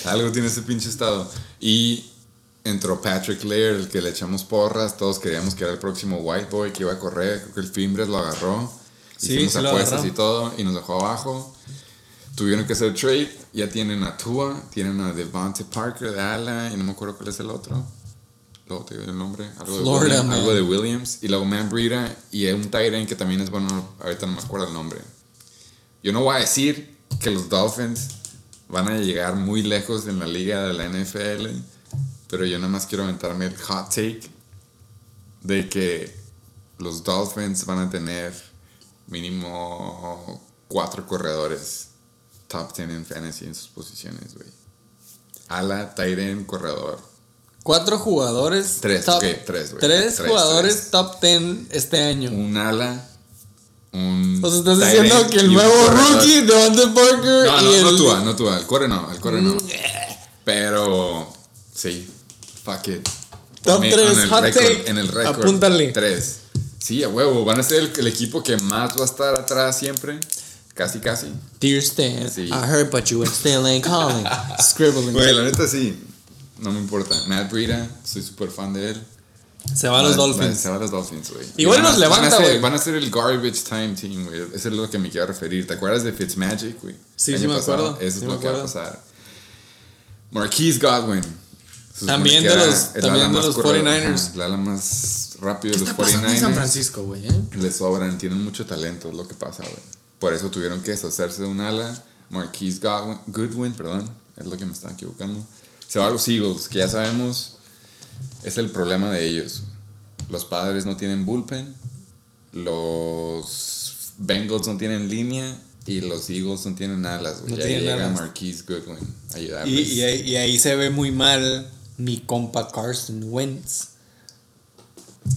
I Algo tiene ese pinche estado. Y entró Patrick Laird, el que le echamos porras. Todos queríamos que era el próximo White Boy que iba a correr. Creo que el Fimbres lo agarró. Sí, Hicimos apuestas y todo. Y nos dejó abajo. Tuvieron que hacer trade. Ya tienen a Tua, tienen a Devante Parker de Ala. Y no me acuerdo cuál es el otro. Luego te digo el nombre. Algo, de, Williams, algo de Williams. Y luego Man Breida. Y un Tyrant que también es bueno. Ahorita no me acuerdo el nombre. Yo no voy a decir que los Dolphins van a llegar muy lejos en la liga de la NFL pero yo nada más quiero aventarme el hot take de que los Dolphins van a tener mínimo cuatro corredores top 10 en fantasy en sus posiciones, güey. Ala, Tyren, corredor. Cuatro jugadores. Tres, top, tres, güey. Tres, jugadores top 10 este año. Un ala, un. O sea, estás diciendo que el nuevo rookie de Parker. No, no, no tú, no tú, el core no, el core no. Mm. Pero, sí, Fuck it. Top 3, hot take. En el récord. Apúntale. 3. Sí, a huevo. Van a ser el, equipo que más va a estar atrás siempre. Casi, casi. Dear Stan, I heard but you still ain't calling. Scribbling. Güey, la neta sí. No me importa. Matt Breida, soy súper fan de él. Se van los Van- Dolphins. Se van los Dolphins, güey. Igual Y van a- nos levanta, van güey. Van a ser el garbage time team, güey. Eso es lo que me quiero referir. ¿Te acuerdas de Fitzmagic, güey? Sí, sí me pasado. acuerdo. Eso Sí es lo que va a pasar. Marquise Godwin. También de los- el también ala de más los corredor, 49ers. ajá, El ala más rápido de ¿Qué los está pasando en San 49ers. Francisco, güey? eh? Le sobran, tienen mucho talento, es lo que pasa, güey. Por eso tuvieron que deshacerse de un ala. Marquise Godwin, Goodwin, perdón, es lo que me estaba equivocando. Se va a los Eagles, que ya sabemos, es el problema de ellos. Los padres no tienen bullpen, los Bengals no tienen línea y los Eagles no tienen alas, güey. No y ahí tienen llega alas. Marquise Goodwin a Y, ayudarles. y, ahí, y ahí se ve muy mal mi compa Carson Wentz.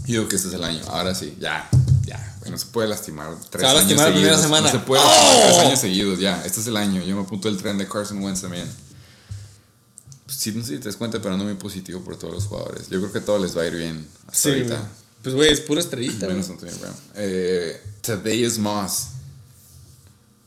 Yo digo que este es el año. Ahora sí, ya, ya. no se puede lastimar tres va a años lastimar la primera seguidos. semana. No se puede lastimar ¡Oh! tres años seguidos, ya. Este es el año. Yo me apunto el tren de Carson Wentz también. Pues, sí, no sé si te das cuenta, pero ando muy positivo por todos los jugadores. Yo creo que a todos les va a ir bien hasta Sí, ahorita. Pues, güey, es pura estrellita. Menos Antonio Brown. Eh, Thaddeus Moss.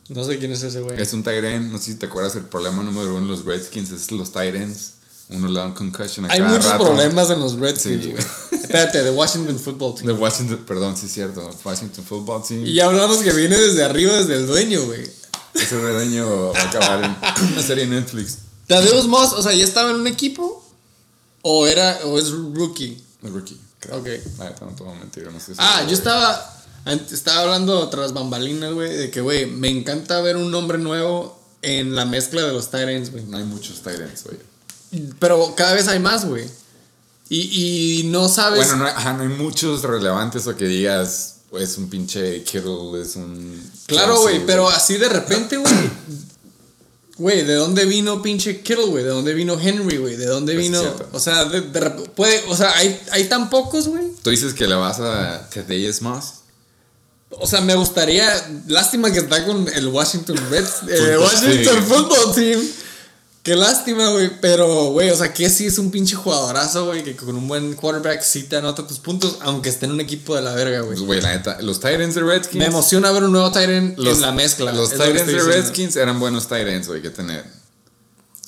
No sé quién es ese, güey. Es un end. No sé si te acuerdas, el problema número uno de los Redskins es los ends. Uno le da un concussion a Hay cada muchos rato. problemas en los Redskins, Sí, güey. Espérate, de Washington Football Team. De Washington, perdón, sí es cierto. Washington Football Team. Y ya hablamos que viene desde arriba, desde el dueño, güey. Ese redaño va a acabar en una serie en Netflix. Tadeus Moss, o sea, ¿ya estaba en un equipo? ¿O era, o es rookie? Rookie, creo. Ok. No mentir, no sé si- Ah, yo estaba, estaba hablando tras bambalinas, güey, de que, güey, me encanta ver un nombre nuevo en la mezcla de los Tyrants, güey. No hay muchos ends, güey. Pero cada vez hay más, güey. Y, y no sabes... Bueno, no hay, ajá, no hay muchos relevantes o que digas, es un pinche Kittle, es un. Claro, güey, pero así de repente, güey. Güey, ¿de dónde vino pinche Kittle, güey? ¿De dónde vino Henry, güey? ¿De dónde Pues es vino? O sea, de, de puede, o sea, hay, hay tan pocos, güey. Tú dices que le vas a Thaddeus Moss. O sea, me gustaría. Lástima que está con el Washington Reds. eh, Football Washington. Football Team. Qué lástima, güey. Pero, güey, o sea, que sí es un pinche jugadorazo, güey. Que con un buen quarterback sí te anota tus puntos. Aunque esté en un equipo de la verga, güey. Pues, güey, la neta, los tight ends de Redskins. Me emociona ver un nuevo Tyrant los, en la mezcla. Los ends de. Redskins eran buenos tight ends, güey, que tener.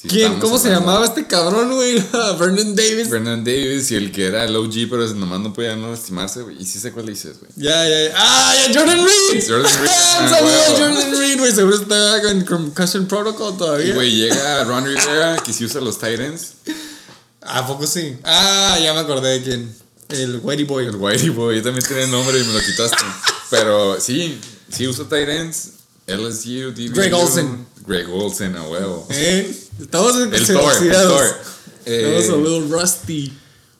¿Quién? ¿Cómo se llamaba este cabrón, güey? Vernon Davis. Brendan Davis y el que era el OG, pero nomás no podía no lastimarse, güey. Y sí sé cuál dices, güey. Ya, ya, ya. ¡Ah, ya! ¡Jordan Reed! Jordan Reed. Un Ah, saludo a huevo. Jordan Reed, güey. Seguro está con Concussion Protocol todavía. güey, llega Ron Rivera, que sí usa los tight ends. ¿A poco sí? Ah, ya me acordé de quién. El Whitey Boy. El Whitey Boy, yo también tenía el nombre y me lo quitaste. Pero sí, sí usa tight ends. LSU, DBU. Greg Olsen. Greg Olsen, a huevo. ¿Eh? Estamos en El Thor, el Thor. Eh, Estamos a little rusty.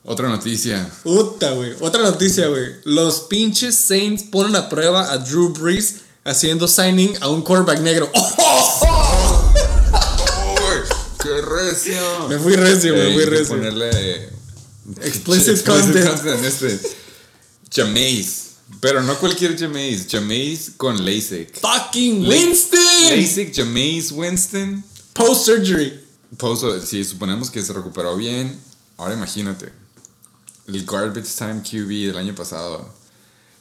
otra noticia. Puta, güey. Otra noticia, güey. Los pinches Saints ponen a prueba a Drew Brees haciendo signing a un quarterback negro. ¡Oh! ¡Uy! ¡Qué recio! Me fui recio, me Ey, fui recio. ponerle. Explicit content. en este. Jameis. Pero no cualquier Jameis. Jameis con LASIK. Fucking Winston. LASIK, Jameis Winston. Post surgery. Poso, si suponemos que se recuperó bien, ahora imagínate. El garbage time QB del año pasado.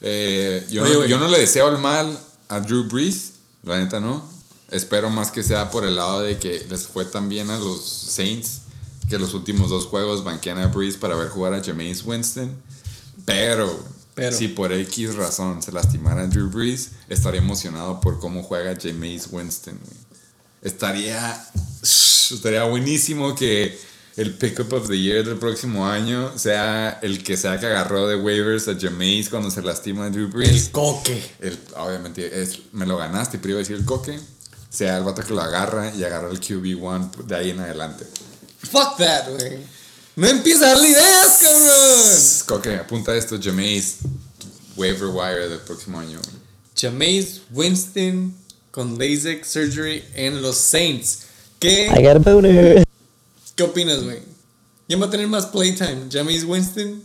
Eh, yo, Oye, no, güey. yo no le deseo el mal a Drew Brees, la neta no. Espero más que sea por el lado de que les fue tan bien a los Saints que los últimos dos juegos banquean a Brees para ver jugar a Jameis Winston. Pero, Pero. si por X razón se lastimara a Drew Brees, estaría emocionado por cómo juega Jameis Winston. güey. Estaría, estaría buenísimo que el pickup of the year del próximo año sea el que sea que agarró de waivers a Jameis cuando se lastima a Drew Brees. El coque. El- obviamente es, me lo ganaste, pero iba a decir el coque. Sea el vato que lo agarra y agarra el QB1 de ahí en adelante. Fuck that, güey. No empieza a darle ideas, cabrón. Coque, apunta esto, Jameis, waiver wire del próximo año. Jameis Winston con LASIK surgery en los Saints. ¿Qué, I got a boner. ¿qué opinas, güey? ¿Quién va a tener más playtime? ¿Jameis Winston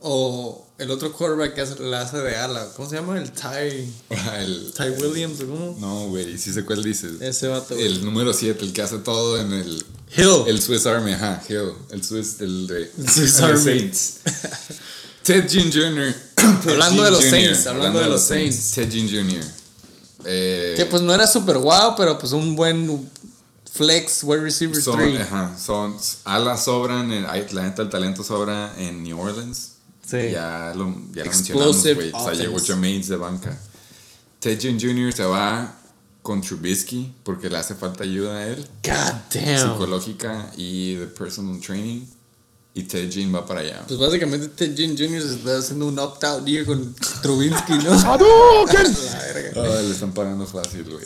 o el otro quarterback que hace, la hace de ala? ¿Cómo se llama? El Ty, El, Ty Williams o cómo? no, güey, sí sé cuál dices. Ese vato, güey. El número 7, el que hace todo en el, Hill. el Swiss Army, ajá, Hill. El Swiss, el de El Swiss Army. Saints. Ted Jean Jr. Ted Hablando Jean de los Jr., Saints, hablando de los Saints. Ted Jean Jr. Eh, que pues no era super guau, pero pues un buen flex wide receiver son, 3. ajá, son alas sobran, en- la neta el talento sobra en New Orleans. Sí. Ya lo, ya lo mencionamos, güey. O sea, llegó Jermaine de banca. Ted Jr. se va con Trubisky porque le hace falta ayuda a él. God damn. Psicológica y de personal training. Y Ted Jean va para allá. Pues básicamente Ted Jean Jr. se está haciendo un opt-out year con Trubisky, ¿no? Oh, le están pagando fácil, güey.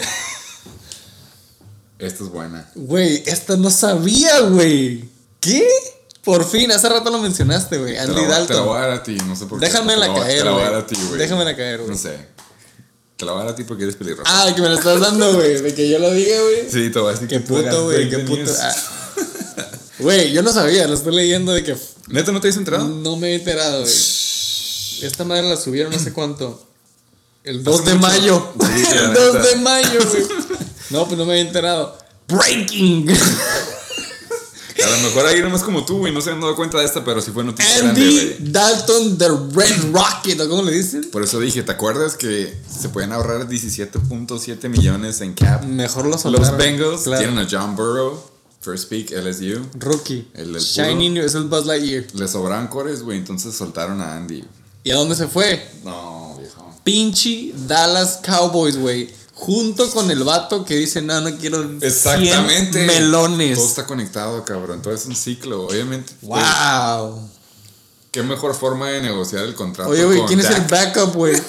Esta es buena. Güey, esta no sabía, güey. ¿Qué? Por fin, hace rato lo mencionaste, güey. Andy Dalton. Te la voy a dar a ti, no sé por qué. Déjame la caer, güey. Te la voy a dar a ti, güey. Déjame la caer, güey. No sé. Te la voy a dar a ti porque eres pelirrojo. Ah, que me la estás dando, güey. De que yo lo diga, güey. Sí, te voy a decir Qué puto, güey. Qué puto. Ah. Güey, yo no sabía, lo estoy leyendo de que. ¿Neta no te has enterado? No me he enterado, güey. Esta madre la subieron no sé cuánto. El 2 de mayo. el 2 de mayo, güey. No, pues no me he enterado. Breaking. A lo mejor hay nomás como tú, güey, no se han dado cuenta de esta, pero sí fue noticia Andy Dalton, The Red Rocket, ¿o cómo le dicen? Por eso dije, ¿te acuerdas que se pueden ahorrar 17.7 millones en cap? Mejor los Los Bengals tienen a John Burrow, First Pick, LSU. Rookie. El Shiny New, es el Buzz Lightyear. Le sobran cores, güey, entonces soltaron a Andy. ¿Y a dónde se fue? No, viejo. Pinche Dallas Cowboys, güey junto con el vato que dice, no, no quiero Exactamente. melones. Todo está conectado, cabrón. Todo es un ciclo, obviamente. Wow. qué mejor forma de negociar el contrato. Oye, güey, ¿quién es el backup, güey?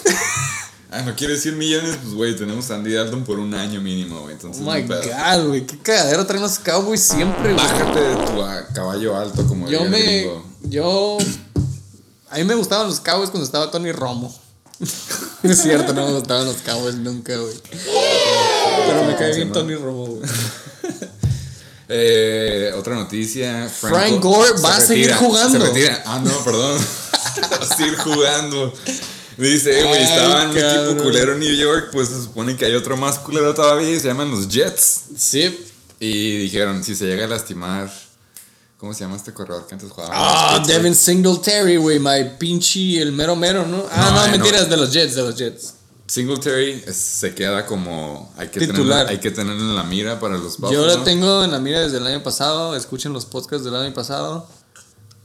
Ah, no quieres 100 millones, pues, güey, tenemos a Andy Dalton por un año mínimo, güey. Entonces, oh my god, güey, qué cagadero traen los Cowboys siempre, güey. Bájate de tu ah, caballo alto, como Yo me. Yo. A mí me gustaban los Cowboys cuando estaba Tony Romo. es cierto, no me gustaban los Cowboys nunca, güey. Pero me cae bien Tony Romo, güey. Eh, otra noticia. Frank, Gore va a seguir jugando. Se retira. Ah, no, perdón. va a seguir jugando. Dice, eh, güey, estaba en un equipo culero en New York, pues se supone que hay otro más culero todavía y se llaman los Jets. Sí. Y dijeron, si se llega a lastimar ¿Cómo se llama este corredor que antes jugaba? Ah, Devin Singletary, güey, my pinche, el mero mero, ¿no? Ah, no, no mentiras, de los Jets, de los Jets. Singletary se queda como. Hay que, Titular. hay que tenerlo en la mira para los Buffalo. Yo lo tengo en la mira desde el año pasado. Escuchen los podcasts del año pasado.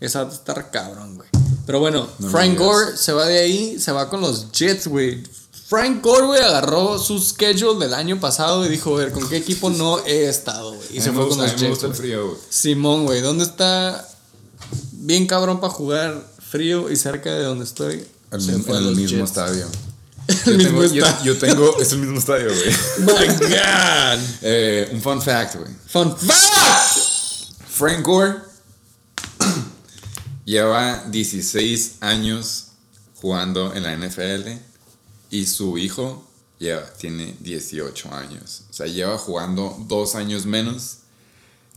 Esa va a estar cabrón, güey. Pero bueno, Frank Gore se va de ahí, se va con los Jets, güey. Frank Gore, agarró su schedule del año pasado y dijo, a ver, ¿con qué equipo no he estado, güey? Y se fue con los Jets. Simón, güey, ¿dónde está bien cabrón para jugar frío y cerca de donde estoy? El, en el mismo estadio. el mismo estadio. Yo, tengo, es el mismo estadio, güey. My God. Eh, un fun fact, güey. Fun fact. Frank Gore lleva 16 años jugando en la NFL y su hijo lleva, tiene 18 años. O sea, lleva jugando dos años menos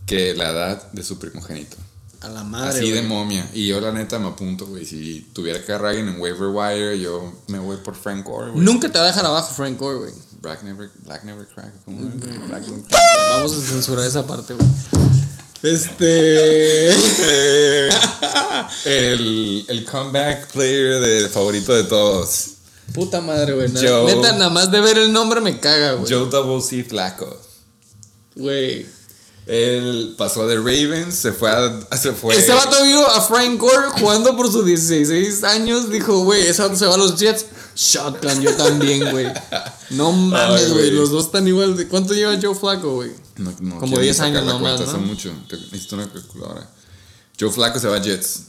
que la edad de su primogénito. A la madre. Así de momia. Y yo, la neta, me apunto, güey. Si tuviera que agarrar en waiver wire, yo me voy por Frank Gore, güey. Nunca te va a dejar abajo Frank Gore, güey. Black never, Black never crack. Vamos a censurar esa parte, güey. Este. el, el comeback player de favorito de todos. Puta madre, güey. Neta, nada más de ver el nombre me caga, güey. Joe Double C Flaco. Güey. Él pasó de Ravens, se fue a. Se fue. Ese vato vio a Frank Gore jugando por sus 16 años. Dijo, güey, vato se va a los Jets. Shotgun, yo también, güey. No mames, güey. Los dos están igual. De... ¿Cuánto lleva Joe Flaco, güey? No, no, Como 10 años nomás. ¿no? mucho. Necesito una calculadora. Joe Flaco se va a Jets.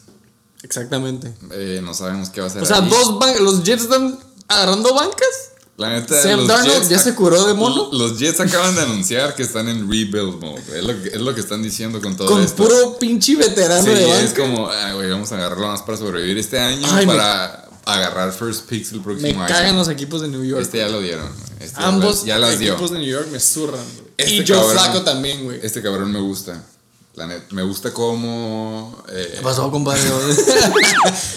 Exactamente. Eh, no sabemos qué va a hacer. O sea, dos los Jets están agarrando bancas. La neta, Sam Darnold ya se curó de mono. Los Jets acaban de anunciar que están en rebuild mode. Es lo que, es lo que están diciendo con todo con esto. Con puro pinche veterano sí, de es como, güey, vamos a agarrarlo más para sobrevivir este año. para agarrar first picks el próximo me año. Me cagan los equipos de New York. Este ya lo dieron. Este Ambos ya las equipos de New York me zurran. Este y Joe Flaco también, güey. Este cabrón me gusta. La net, me gusta cómo. Eh, ¿Qué pasó, compadre?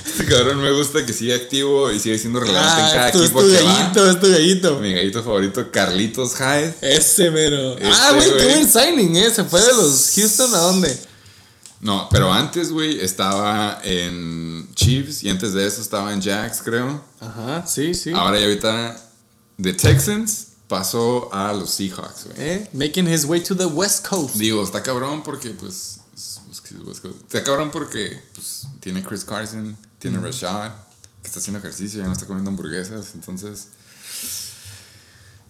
este cabrón me gusta que sigue activo y sigue siendo relevante en ah, cada equipo es tu que gallito, Es tu gallito. Mi gallito favorito, Carlitos Hyde. Ese mero. ah, este, güey, qué buen signing, ¿eh? ¿Se fue de los Houston a dónde? No, pero antes, güey, estaba en Chiefs y antes de eso estaba en Jacks, creo. Ajá, sí, sí. Ahora y ahorita de Texans pasó a los Seahawks, güey. ¿Eh? Making his way to the West Coast. Digo, está cabrón porque, pues. Está cabrón porque pues, tiene Chris Carson, Tiene Rashad, que está haciendo ejercicio, ya no está comiendo hamburguesas. Entonces,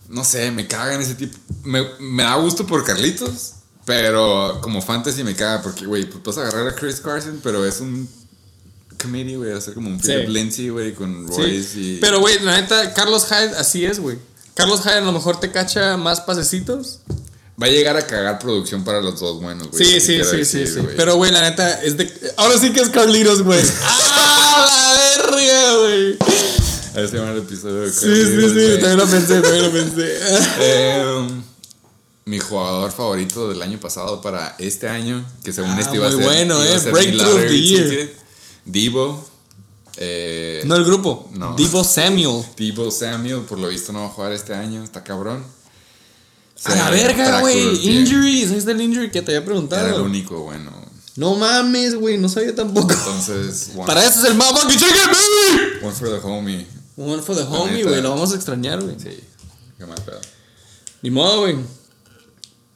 no sé, me caga en ese tipo. Me, me da gusto por Carlitos, pero como fantasy me caga porque, güey, pues vas a agarrar a Chris Carson, pero es un committee, güey, va a ser como un Philip Lindsay, güey, con Royce y... Pero, güey, la neta, Carlos Hyde así es, güey. Carlos Hyde a lo mejor te cacha más pasecitos. Va a llegar a cagar producción para los dos buenos, güey. Sí, sí, sí, sí, sí. Pero, güey, la neta, es de... Ahora sí que es Carlitos, güey. ¡Ah, la verga, güey! A ver si el episodio de Sí, sí, sí, también lo pensé, también lo pensé. eh, mi jugador favorito del año pasado para este año, que según Ah, este iba a muy ser. bueno, iba a eh, Breakthrough of the year. Divo. Eh, No el grupo. No. Divo Samuel. Divo Samuel, por lo visto no va a jugar este año, está cabrón. A la Se verga, güey. el pie. Injuries. Ahí está el injury que te había Era el preguntado. único, bueno. No mames, güey. No sabía tampoco. Entonces, Para eso es el motherfucking chicken, baby. one for the homie. One for the homie, güey. Lo vamos a extrañar, güey. Sí, qué mal pedo. Ni modo, güey.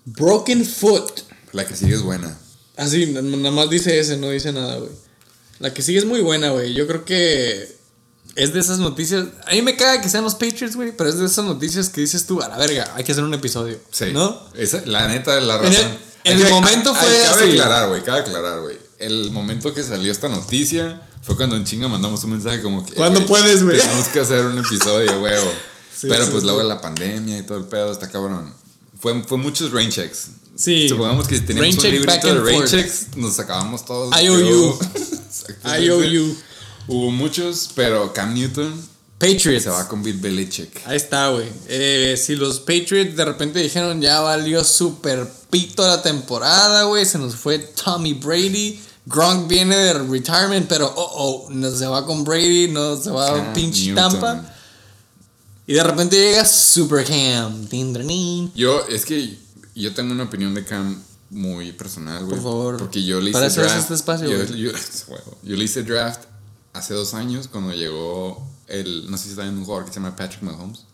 Broken foot. La que sigue es buena. Así, n- nada más dice ese, no dice nada, güey. La que sigue es muy buena, güey. Yo creo que es de esas noticias. A mí me caga que sean los Patriots, güey, pero es de esas noticias que dices tú, a la verga, hay que hacer un episodio. Sí. ¿No? Esa, la neta, la razón. el- en Hay el que- momento hay- fue Cabe así. aclarar, güey, cabe aclarar, güey. El momento que salió esta noticia fue cuando en chinga mandamos un mensaje como que. ¿Cuándo puedes, güey? Tenemos que hacer un episodio, güey. Sí, Pero sí, pues sí. luego la pandemia y todo el pedo, está cabrón. Fue, fue muchos rain checks. Sí. Supongamos que si teníamos un librito de rain forth. checks, nos sacábamos todos. IOU. Exactamente. IOU. Hubo muchos, pero Cam Newton Patriots. se va con Bill Belichick. Ahí está, güey. Eh, si los Patriots de repente dijeron ya valió super pito la temporada, güey, se nos fue Tommy Brady. Gronk viene de retirement, pero oh, oh, no se va con Brady, no se va a pinche. Tampa. Y de repente llega tin. Yo, es que yo tengo una opinión de Cam muy personal, güey. Por favor. Porque yo le hice Para eso es draft. este espacio, yo, yo-. Yo le hice draft hace dos años cuando llegó el. No sé si está en un jugador que se llama Patrick Mahomes.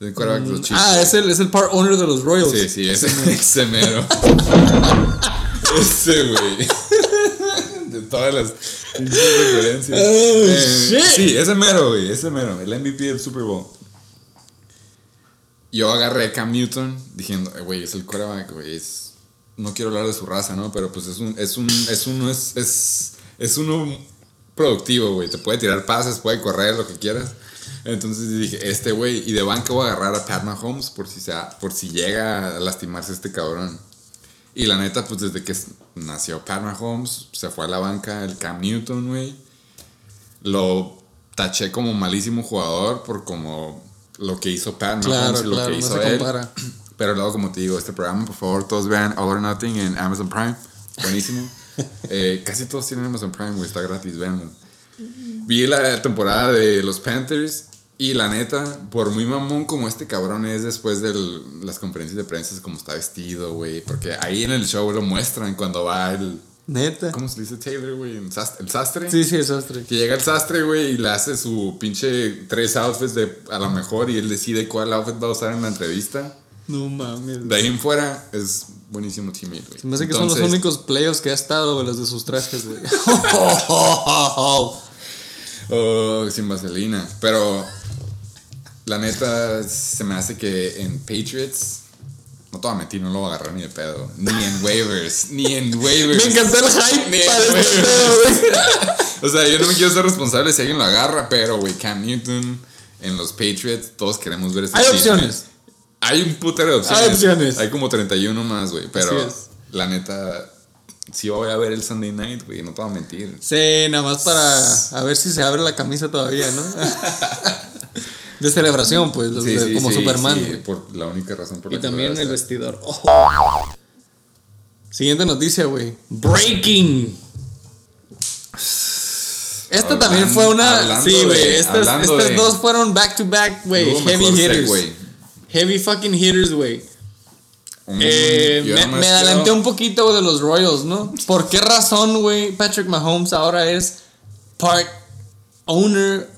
El quarterback de los Chiefs. Ah, es el, es el part owner de los Royals. Sí, sí, ese, ese mero. ese, güey. De todas las referencias. Oh, Eh, shit. Sí, ese mero, güey. Ese mero. El MVP del Super Bowl. Yo agarré a Cam Newton diciendo, eh, güey, es el quarterback, güey. Es... No quiero hablar de su raza, ¿no? Pero pues es un. Es un. Es uno. Es. Es, es uno productivo, güey. Te puede tirar pases, puede correr, lo que quieras. Entonces dije, este güey, y de banca voy a agarrar a Pat Mahomes por si, sea, por si llega a lastimarse este cabrón. Y la neta, pues desde que nació Pat Mahomes, se fue a la banca el Cam Newton, güey. Lo taché como malísimo jugador por como lo que hizo Pat Claro, Mahomes y lo claro, que no hizo se él. compara. Pero luego, como te digo, este programa, por favor, todos vean All or Nothing en Amazon Prime. Buenísimo. Eh, casi todos tienen Amazon Prime, güey, está gratis, véanlo. Vi la temporada de los Panthers y la neta, por muy mamón como este cabrón es después de las conferencias de prensa, es como está vestido, güey. Porque ahí en el show lo muestran cuando va el. Neta. ¿Cómo se dice Taylor, güey? ¿El el sastre? Sí, sí, es sastre. Que llega el sastre, güey, y le hace su pinche tres outfits de a lo mejor y él decide cuál outfit va a usar en la entrevista. No mames. De ahí en fuera es buenísimo teammate, güey. Se me hace que son los únicos playoffs que ha estado, güey, los de sus trajes, güey. Oh, sin vaselina. Pero la neta se me hace que en Patriots. No te voy a mentir, no lo voy a agarrar ni de pedo. Ni en waivers. ni en waivers. Me encantó el hype Ni en para este waivers. pedo, güey. O sea, yo no me quiero ser responsable si alguien lo agarra, pero, güey, Cam Newton en los Patriots, todos queremos ver ese Hay opciones. Hay un putero de opciones. Hay opciones. Hay como 31 más, güey. Pero la neta, sí voy a ver el Sunday night, güey. No te voy a mentir. Sí, nada más para a ver si se abre la camisa todavía, ¿no? De celebración, pues, Sí, de- sí, como sí, Superman. por la única razón por la y que también voy a el vestidor. Ojo. Siguiente noticia, güey. Breaking. Esta también fue una. Sí, güey. Estas, hablando estas de- dos fueron back to back, güey. Heavy hitters. segue. Heavy fucking hitters, güey. Eh, yo me, adelanté un poquito de los Royals, ¿no? ¿Por qué razón, güey? Patrick Mahomes ahora es part owner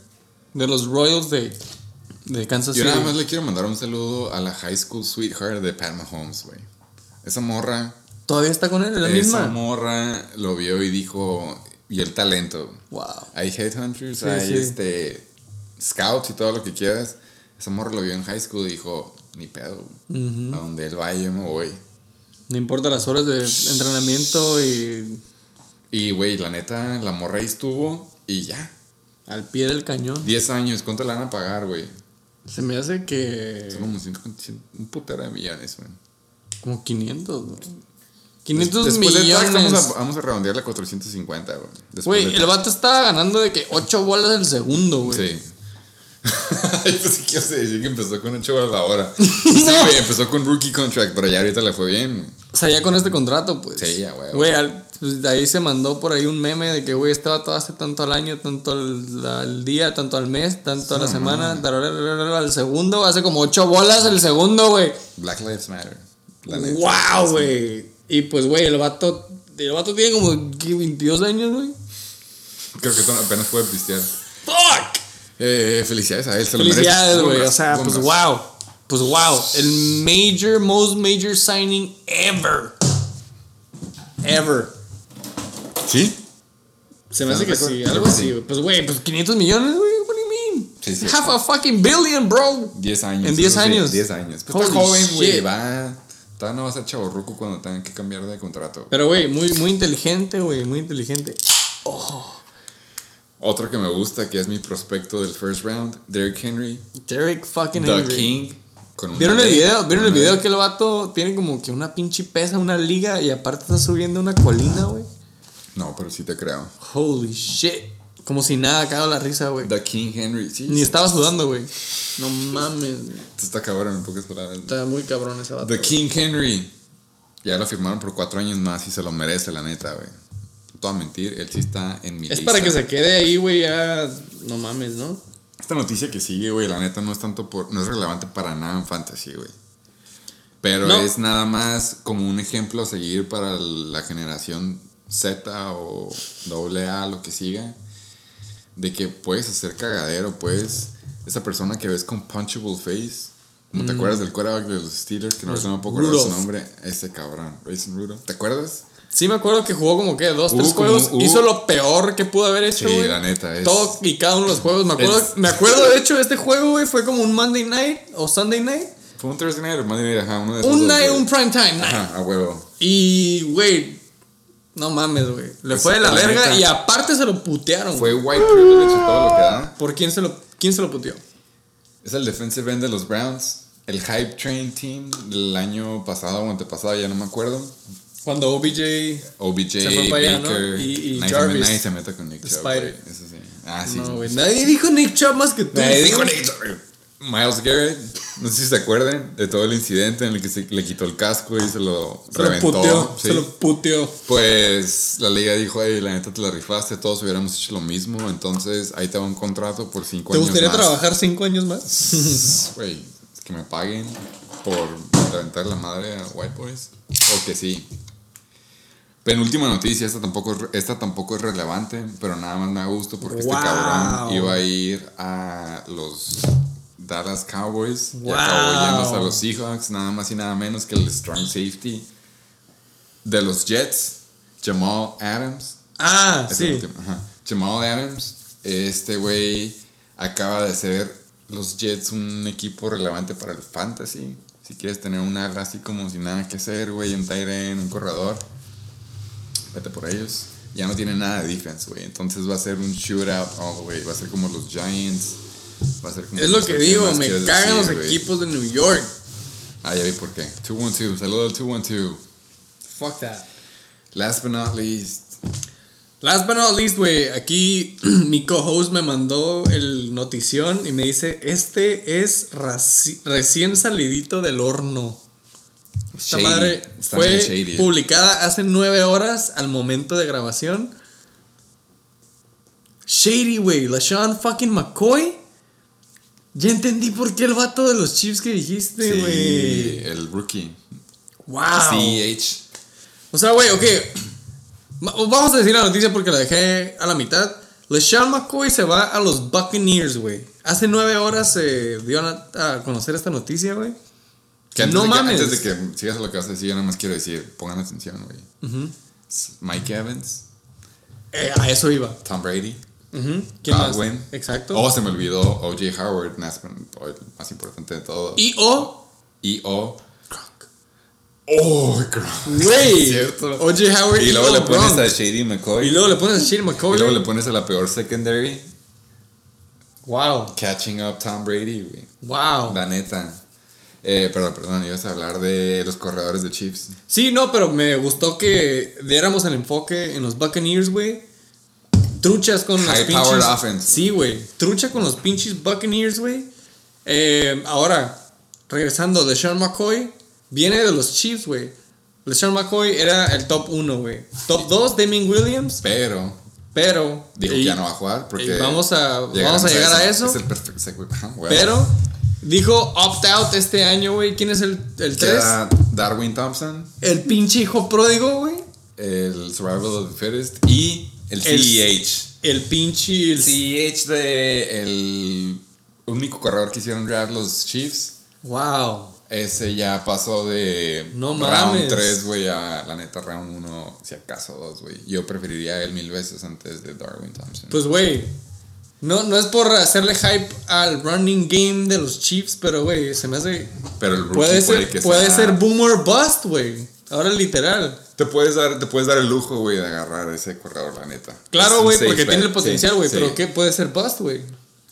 de los Royals de, de Kansas Yo City. nada más le quiero mandar un saludo a la high school sweetheart de Pat Mahomes, güey. Esa morra, ¿Todavía está con él? ¿Es la esa misma? morra lo vio y dijo, y el talento. Wow. Hay headhunters, Sí, hay sí. este scouts y todo lo que quieras. Ese morro lo vio en high school y dijo, ni pedo. A donde él vaya yo me voy. No importa las horas de entrenamiento y Y güey, la neta, la morra ahí estuvo y ya. al pie del cañón. 10 años, ¿cuánto le van a pagar, güey? Se me hace que Son como 150, un putero de millones, güey. como 500, güey. 500 Después de tax, millones. vamos a, vamos a redondearle a 450, güey. Güey, de el vato estaba ganando de que 8 bolas el segundo, güey. Sí. Ibas a decir que empezó con 8 horas la hora. Sí, güey, empezó con rookie contract, pero ya ahorita le fue bien. güey. O sea, ya con este contrato, pues. Sí, ya, güey. Güey, al- pues, de ahí se mandó por ahí un meme de que, güey, este vato hace tanto al año, tanto al, al día, tanto al mes, tanto a la semana, al segundo, hace como 8 bolas el segundo, güey. Black Lives Matter. La neta. ¡Wow, güey! Y pues, güey, el vato, el vato tiene como ¿qué, 22 años, güey. Creo que apenas puede pistear. ¡Fuck! Eh, felicidades a él, se lo Felicidades, merece. güey. O Bombas, sea, pues wow. Pues wow. El major, most major signing ever. Ever. ¿Sí? Se me hace que ¿Estás de sí, algo así, sí. güey. Pues güey, pues 500 millones, güey. What do you mean? Sí, sí. Half a fucking billion, bro. 10 años. En 10 eso sí, años. 10 años. Pues Holy está joven, güey. Va. Todavía no va a ser chaborruco cuando tengan que cambiar de contrato. Pero güey, muy, muy inteligente, güey. Muy inteligente. Otro que me gusta, que es mi prospecto del first round, Derrick Henry, Derek fucking The Henry. King. con ¿Vieron el video? ¿Vieron el video que el vato tiene como que una pinche pesa, una liga y aparte está subiendo una colina, güey? No, pero sí te creo. Holy shit. Como si nada, cagado la risa, güey. The King Henry, sí. Ni estaba sudando, güey. No mames, güey. Esto está cabrón en pocas palabras. Está muy cabrón ese vato. The King Henry. Ya lo firmaron por cuatro años más y se lo merece, la neta, güey. No te voy a mentir, él sí está en mi Es lista. para que se quede ahí, güey, ya. No mames, ¿no? Esta noticia que sigue, güey, la neta no es tanto por. No es relevante para nada en fantasy, güey. Pero No. es nada más como un ejemplo a seguir para la generación Z o AA, lo que siga. De que puedes hacer cagadero, pues. Esa persona que ves con punchable face. ¿Cómo te acuerdas del quarterback de los Steelers? Que no Los me puedo acordar su nombre. Ese cabrón, Mason Rudolph. ¿Te acuerdas? Sí, me acuerdo que jugó como que dos, tres como- juegos. hubo- Hizo lo peor que pudo haber hecho, Sí, la neta, es- Todo y cada uno de los juegos. Me acuerdo, Es- me acuerdo de hecho, este juego, güey, fue como un Monday night o Sunday night. Fue un Thursday night o Monday night, ajá, uno de Un night, un prime time night. Ajá, a huevo. Y, güey, no mames, güey. Le fue de la la verga neta. y aparte se lo putearon. Fue white privilege todo lo que da. ¿Por quién se lo, quién se lo puteó? Es el defensive end de los Browns. El Hype Train Team del año pasado o antepasado, ya no me acuerdo. Cuando OBJ. OBJ, Se fue para allá, ¿no? Baker. Y- y nadie, Jarvis. Se, nadie se mete con Nick Chubb. Spider. güey, Eso sí. Ah, sí. No, güey. Nadie dijo Nick Chubb más que tú. Nadie dijo Nick Chubb. Miles Garrett, no sé si se acuerdan de todo el incidente en el que se le quitó el casco y se lo Se lo puteó. sí. Se lo puteó. Pues la liga dijo, hey, la neta te la rifaste, todos hubiéramos hecho lo mismo, entonces ahí te va un contrato por cinco ¿Te años gustaría más. trabajar cinco años más? Güey, que me paguen por reventar la madre a White Boys. O que sí. Penúltima noticia, esta tampoco, es, esta tampoco es relevante, pero nada más me da gusto porque Wow. este cabrón iba a ir a los Dallas Cowboys y acabó yéndose a los Seahawks, nada más y nada menos que el strong safety de los Jets, Jamal Adams. Ah, Es sí. Jamal Adams, este güey acaba de hacer los Jets un equipo relevante para el fantasy. Si quieres tener un ala así como sin nada que hacer, güey, un end, un corredor, vete por ellos. Ya no tiene nada de defense, güey. Entonces va a ser un shootout all the way. Va a ser como los Giants. Va a ser como Es lo que ¿qué digo, me cagan los güey? equipos de New York. Ah, ya vi por qué. 212. Saludos al 212. Fuck that. Last but not least. Last but not least, güey, aquí mi co-host me mandó el notición y me dice, este es raci- recién salidito del horno. Esta Shady. madre Está fue shady. publicada hace nueve horas al momento de grabación. Shady, güey, LaShawn fucking McCoy. Ya entendí por qué el vato de los Chiefs que dijiste, Sí, güey. el rookie. Wow. CH. O sea, güey, ok. Va- Vamos a decir la noticia porque la dejé a la mitad. LeSean McCoy se va a los Buccaneers, güey. Hace nueve horas se dio a conocer esta noticia, güey. Que No de que, mames. antes de que sigas a lo que vas a decir, yo nada más quiero decir, pongan atención, güey. Mike Evans Eh, a eso iba. Tom Brady. Ujú. ¿Quién más? Godwin. Exacto. Oh, se me olvidó O.J. Howard, más, el más importante de todo. y o. Y O. Oh, Gronk. Güey. Cierto. O.J. Howard Y luego o le pones a Shady McCoy. Y luego le pones a Shane McCoy. Y luego le pones a la peor secondary. Wow. Catching up Tom Brady, güey. Wow. La neta. Eh, perdón, perdón, ibas a hablar de los corredores de Chiefs. Sí, no, pero me gustó que diéramos el enfoque en los Buccaneers, güey. Truchas con los High pinches. powered offense. Sí, güey. Trucha con los pinches Buccaneers, güey. Eh, ahora, regresando, de Sean McCoy viene de los Chiefs, güey. LeSean McCoy era el top 1, güey. Top 2, Damien Williams. Pero Pero. dijo que ya no va a jugar porque. vamos a, vamos a llegar a eso. Es el perfecto bueno. Pero dijo opt-out este año, güey. ¿Quién es el 3? Queda Darwin Thompson, El pinche hijo pródigo, güey. el Survival of the Fittest y el El- CEH. El pinche. El CEH de el único corredor que hicieron draft los Chiefs. Wow. Ese ya pasó de No round mames. 3, güey, a la neta round 1, si acaso 2, güey. Yo preferiría él mil veces antes de Darwin Thompson. Pues, güey. No, no es por hacerle hype al running game de los Chiefs, pero, güey, se me hace. Pero el rookie Puede ser, que puede sea- ser boomer bust, güey. Ahora literal. Te puedes dar, te puedes dar el lujo, güey, de agarrar ese corredor, la neta. Claro, güey, porque bet. tiene el potencial, güey. sí. Pero ¿qué puede ser bust, güey?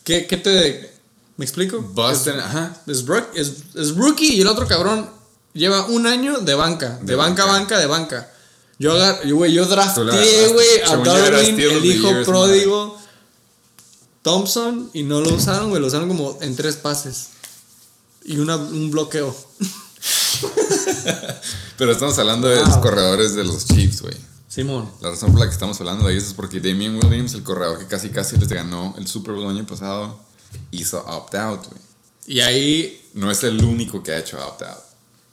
¿Qué, ¿Qué te. ¿Me explico? Bust, Es- ajá. Es, es, es rookie y el otro cabrón lleva un año de banca. De, De banca, banca. banca, de banca. Yo, agar, yo, güey, yo drafté, güey, a Darwin, el hijo pródigo, Thompson, y no lo usaron, güey. Lo usaron como en tres pases. Y una, un bloqueo. Pero estamos hablando de Wow. los corredores de los Chiefs, güey. Simón. La razón por la que estamos hablando de ellos es porque Damien Williams, el corredor que casi casi les ganó el Super Bowl el año pasado, hizo opt-out, güey. Y ahí No es el único que ha hecho opt-out.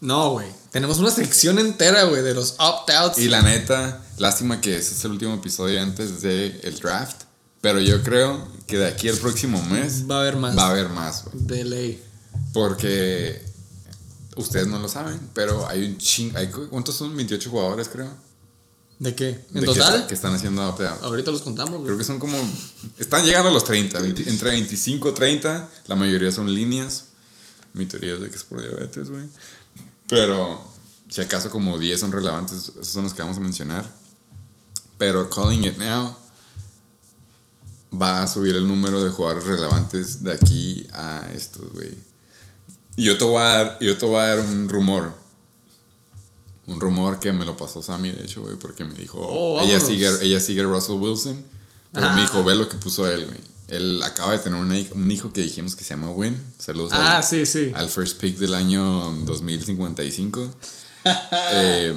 No, güey. Tenemos una sección entera, güey, de los opt-outs. Y la neta, lástima que ese es el último episodio antes del el draft. Pero yo creo que de aquí al próximo mes Va a haber más. va a haber más, güey. De ley. Porque ustedes no lo saben, pero hay un ching. Hay, ¿Cuántos son? 28 jugadores, creo. ¿De qué? ¿En de que total? está- Que, están haciendo opt-out. Ahorita los contamos, güey. Creo que son como. Están llegando a los 30, 20 entre 25 y 30. La mayoría son líneas. Mi teoría es de que es por diabetes, güey. Pero si acaso como 10 son relevantes, esos son los que vamos a mencionar. Pero Calling It Now va a subir el número de jugadores relevantes de aquí a estos, güey. Y yo te voy a dar, yo te voy a dar un rumor. Un rumor que me lo pasó Sammy, de hecho, güey, porque me dijo, Oh, ella, sigue, ella sigue Russell Wilson, pero Ah. me dijo, ve lo que puso él, güey. Él acaba de tener hij- un hijo que dijimos que se llama Win. Saludos Ah, al, sí, sí. al first pick del año 2055. Eh,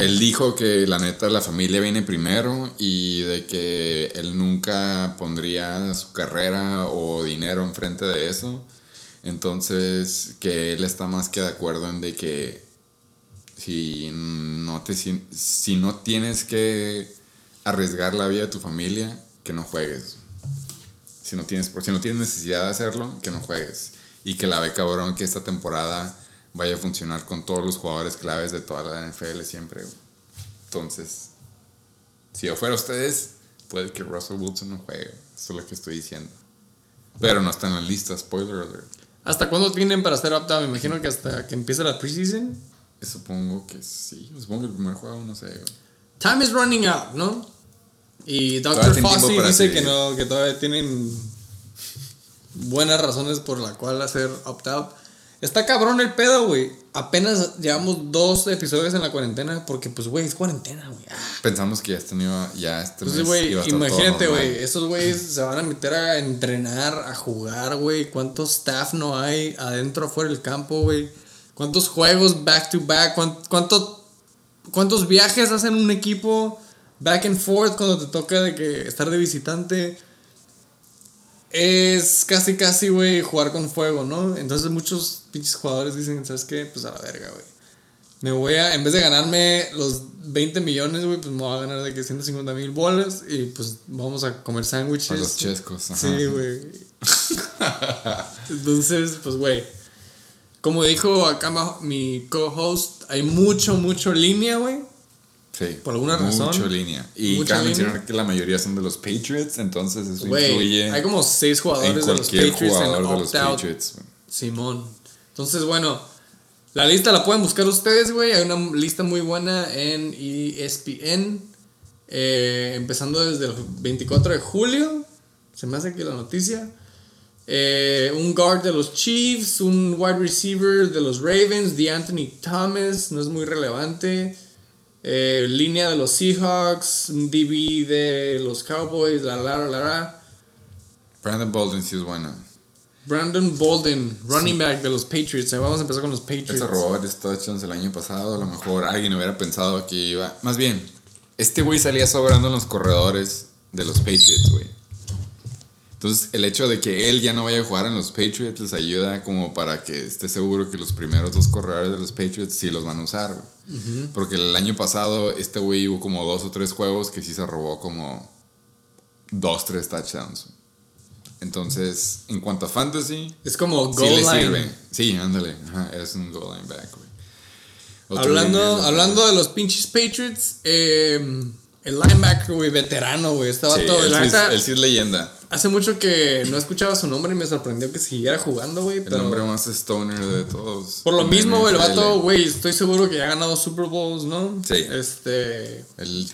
él dijo que la neta la familia viene primero y de que él nunca pondría su carrera o dinero enfrente de eso. Entonces, que él está más que de acuerdo en de que si no, te, si, no tienes que arriesgar la vida de tu familia, que no juegues. Si no tienes, si no tienes necesidad de hacerlo, que no juegues. Y que la ve cabrón que esta temporada vaya a funcionar con todos los jugadores claves de toda la NFL siempre. güey. Entonces, si yo fuera ustedes, puede que Russell Wilson no juegue. Eso es lo que estoy diciendo. Pero no está en la lista, spoiler alert. ¿Hasta cuándo tienen para hacer opt-out? Me imagino que hasta que empiece la preseason. Supongo que sí. Supongo que el primer juego, no sé. güey. Time is running out, ¿no? Y Dr. Fossey dice seguir. que no, que todavía tienen buenas razones por la cual hacer opt-out. Está cabrón el pedo, güey. Apenas llevamos dos episodios en la cuarentena porque, pues, güey, es cuarentena, güey. Ah. Pensamos que ya este, iba, ya este Entonces, mes güey, iba a estar todo imagínate, güey, esos güeyes se van a meter a entrenar, a jugar, güey. ¿Cuántos staff no hay adentro, afuera del campo, güey? ¿Cuántos juegos back to back? ¿Cuán- cuánto- ¿Cuántos viajes hacen un equipo back and forth cuando te toca de que estar de visitante? Es casi, casi, güey, jugar con fuego, ¿no? Entonces muchos pinches jugadores dicen, ¿sabes qué? Pues a la verga, güey. Me voy a, en vez de ganarme los 20 millones, güey, pues me voy a ganar de que 150 mil bolas y pues vamos a comer sándwiches. A los chescos, ajá. Sí, güey. Entonces, pues, güey. Como dijo acá mi co-host, hay mucho, mucho línea, güey. Sí. Por alguna mucho razón. línea. Y Mucha cabe línea. mencionar que la mayoría son de los Patriots, entonces eso Güey, influye hay como seis jugadores de los Patriots jugador en de los opt-out. Patriots. güey. Simón. Entonces, bueno, la lista la pueden buscar ustedes, güey. Hay una lista muy buena en ESPN. eh, empezando desde el 24 de julio. Se me hace aquí la noticia. Eh, un guard de los Chiefs, un wide receiver de los Ravens, de Anthony Thomas, no es muy relevante. Eh, línea de los Seahawks, DB de los Cowboys, la la la la. Brandon Bolden sí es bueno. Brandon Bolden, running back de los Patriots. Eh, Vamos a empezar con los Patriots. se robó varios touchdowns el año pasado. A lo mejor alguien hubiera pensado que iba. Más bien, este güey salía sobrando en los corredores de los Patriots, güey. Entonces, el hecho de que él ya no vaya a jugar en los Patriots les ayuda como para que esté seguro que los primeros dos corredores de los Patriots sí los van a usar, güey. Porque el año pasado este güey hubo como dos o tres juegos que sí se robó como dos, tres touchdowns. Entonces, en cuanto a fantasy, Es como sí goal le line. sirve. Sí, ándale. Ajá, es un goal line back, güey. Hablando, hablando de los pinches Patriots, eh, el linebacker, güey, veterano, güey. Estaba Sí, todo. la sí es, leyenda. hace mucho que no escuchaba su nombre y me sorprendió que siguiera jugando, güey. El Pero hombre más stoner de todos. por lo mismo, güey, el vato, güey, estoy seguro que ya ha ganado Super Bowls, ¿no? Sí. Este.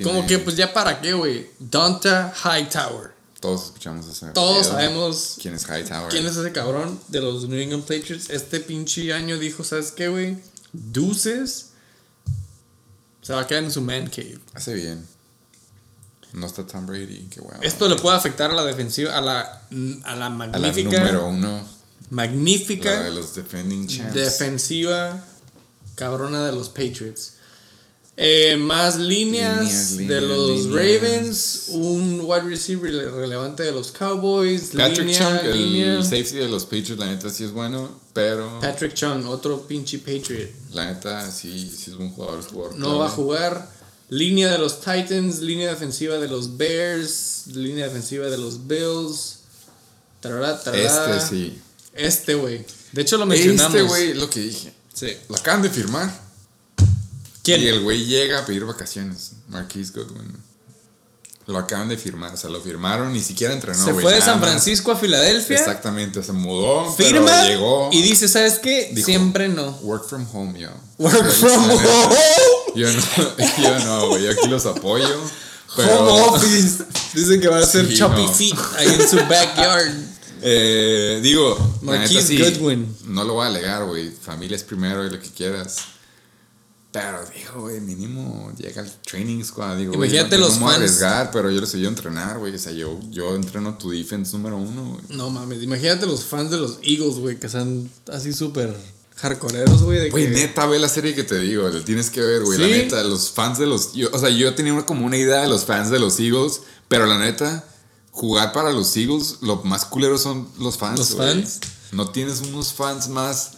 Como que, pues ya para qué, güey. Dante Hightower. Todos escuchamos ese. Todos video. sabemos quién es Hightower. quién es ese cabrón de los New England Patriots. Este pinche año dijo, ¿sabes qué, güey? Deuces. Se va a quedar en su man cave. Hace bien. No está Tom Brady, qué guay. Esto le puede afectar a la defensiva, a la, a la A la magnífica, número uno. magnífica La de los defending champs. defensiva cabrona de los Patriots. Eh, más líneas, Líneas, de los líneas. Ravens, un wide receiver relevante de los Cowboys, Patrick Chung, el safety de los Patriots, la neta sí es bueno, pero Patrick Chung, otro pinche Patriot. la neta sí, sí es un jugador. es jugador No va a jugar. Línea de los Titans, línea defensiva de los Bears, línea defensiva de los Bills. Tarará, tarará. Este sí. Este, güey. De hecho, lo mencionamos. Este güey, lo que dije. Sí. Lo acaban de firmar. ¿Quién? Y el güey llega a pedir vacaciones. Marquise Goodwin. Lo acaban de firmar. O sea, lo firmaron, ni siquiera entrenó. Se fue de San. Francisco a Filadelfia. Exactamente, se mudó. Firma pero llegó. y dice, ¿sabes qué? Dijo, Siempre no. Work from home, yo. Work from home. Yo no, yo no, güey. Yo aquí los apoyo. Pero, Home office. Dice que va a hacer Sí, choppy no. feet ahí en su backyard. Eh, digo, neta Marquise sí, Goodwin. No lo voy a alegar, güey. Familia es primero y lo que quieras. Pero digo, güey, mínimo llega al training squad. Digo, Imagínate no, los no me voy a fans. arriesgar, pero yo les ayudo a entrenar, güey. O sea, yo, yo entreno tu defense número uno, güey. No mames, imagínate los fans de los Eagles, güey, que son así súper hardcoreeros, güey. de Güey, que- neta, ve la serie que te digo, le tienes que ver, güey. La neta, los fans de los. yo- o sea, yo tenía una- como una idea de los fans de los Eagles, pero la neta, jugar para los Eagles, lo más culero son los fans. ¿Los fans? No tienes unos fans más.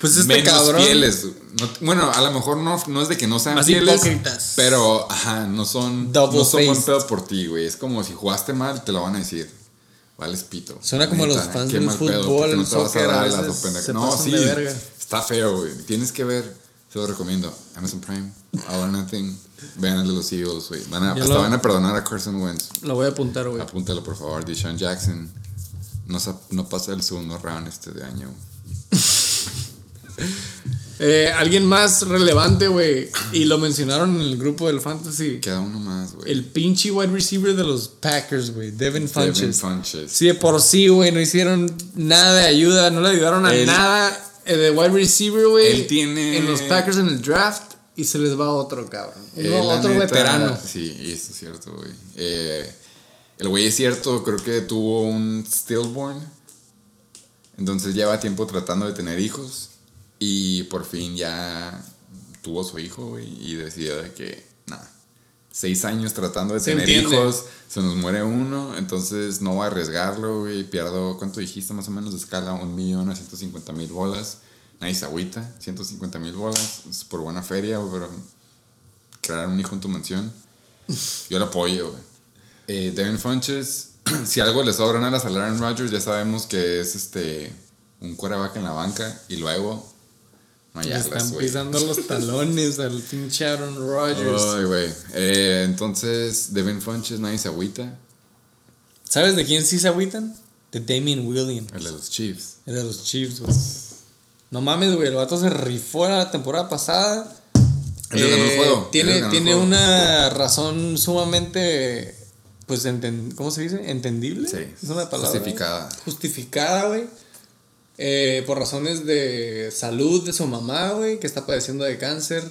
Pues este menos cabrón. fieles. No- bueno, a lo mejor no, no es de que no sean Más fieles, hipócritas. pero ajá, no son, Double no son buen pedo por ti, güey. Es como si jugaste mal, te lo van a decir. Vales pito. Suena como Neta, los fans del pedo, fútbol, porque no a soccer, a dar las No, sí, de verga. Está feo, güey. Tienes que ver, se lo recomiendo. Amazon Prime, All or Nothing. Vean el de los Eagles, güey. Van a, hasta lo- van a perdonar a Carson Wentz. Lo voy a apuntar, güey. Apúntalo, por favor. Deshaun Jackson. No, sa- no pasa el segundo round este de año. Eh, Alguien más relevante, güey. Y lo mencionaron en el grupo del Fantasy. Queda uno más, güey. El pinche wide receiver de los Packers, güey. Devin Devin Funches. Funches. Sí, de por sí, güey. No hicieron nada de ayuda. No le ayudaron a nada de wide receiver, güey. Él tiene- En los Packers en el draft. Y se les va otro, cabrón. Eh, No, otro neta, veterano. Sí, y esto es cierto, güey. Eh, el güey es cierto, creo que tuvo un stillborn. Entonces lleva tiempo tratando de tener hijos. Y por fin ya tuvo su hijo, güey. Y decidió de que. Seis años tratando de Se tener entiende. hijos, se nos muere uno, entonces no voy a arriesgarlo, güey. Pierdo, ¿cuánto dijiste más o menos de escala? Un millón a 150 mil bolas. Nadie se agüita, 150 mil bolas. Es por buena feria, güey, pero crear un hijo en tu mansión. Yo lo apoyo, güey. Eh, Devin Funches, si algo le sobran a Aaron Rodgers, ya sabemos que es este un quarterback en la banca y luego Le están pisando los talones al pinche Aaron Rodgers. Ay, güey. Eh, entonces, Devin Funches, nadie se agüita. ¿Sabes de quién sí se agüitan? De Damien Williams. El de los Chiefs. Era de los Chiefs, güey. No mames, güey. El vato se rifó la temporada pasada. El Eh, juego, Tiene, el tiene una razón sumamente. Pues, enten- ¿cómo se dice? ¿Entendible? Sí, Es una palabra. justificada. Justificada, güey. Eh, por razones de salud de su mamá, güey, que está padeciendo de cáncer.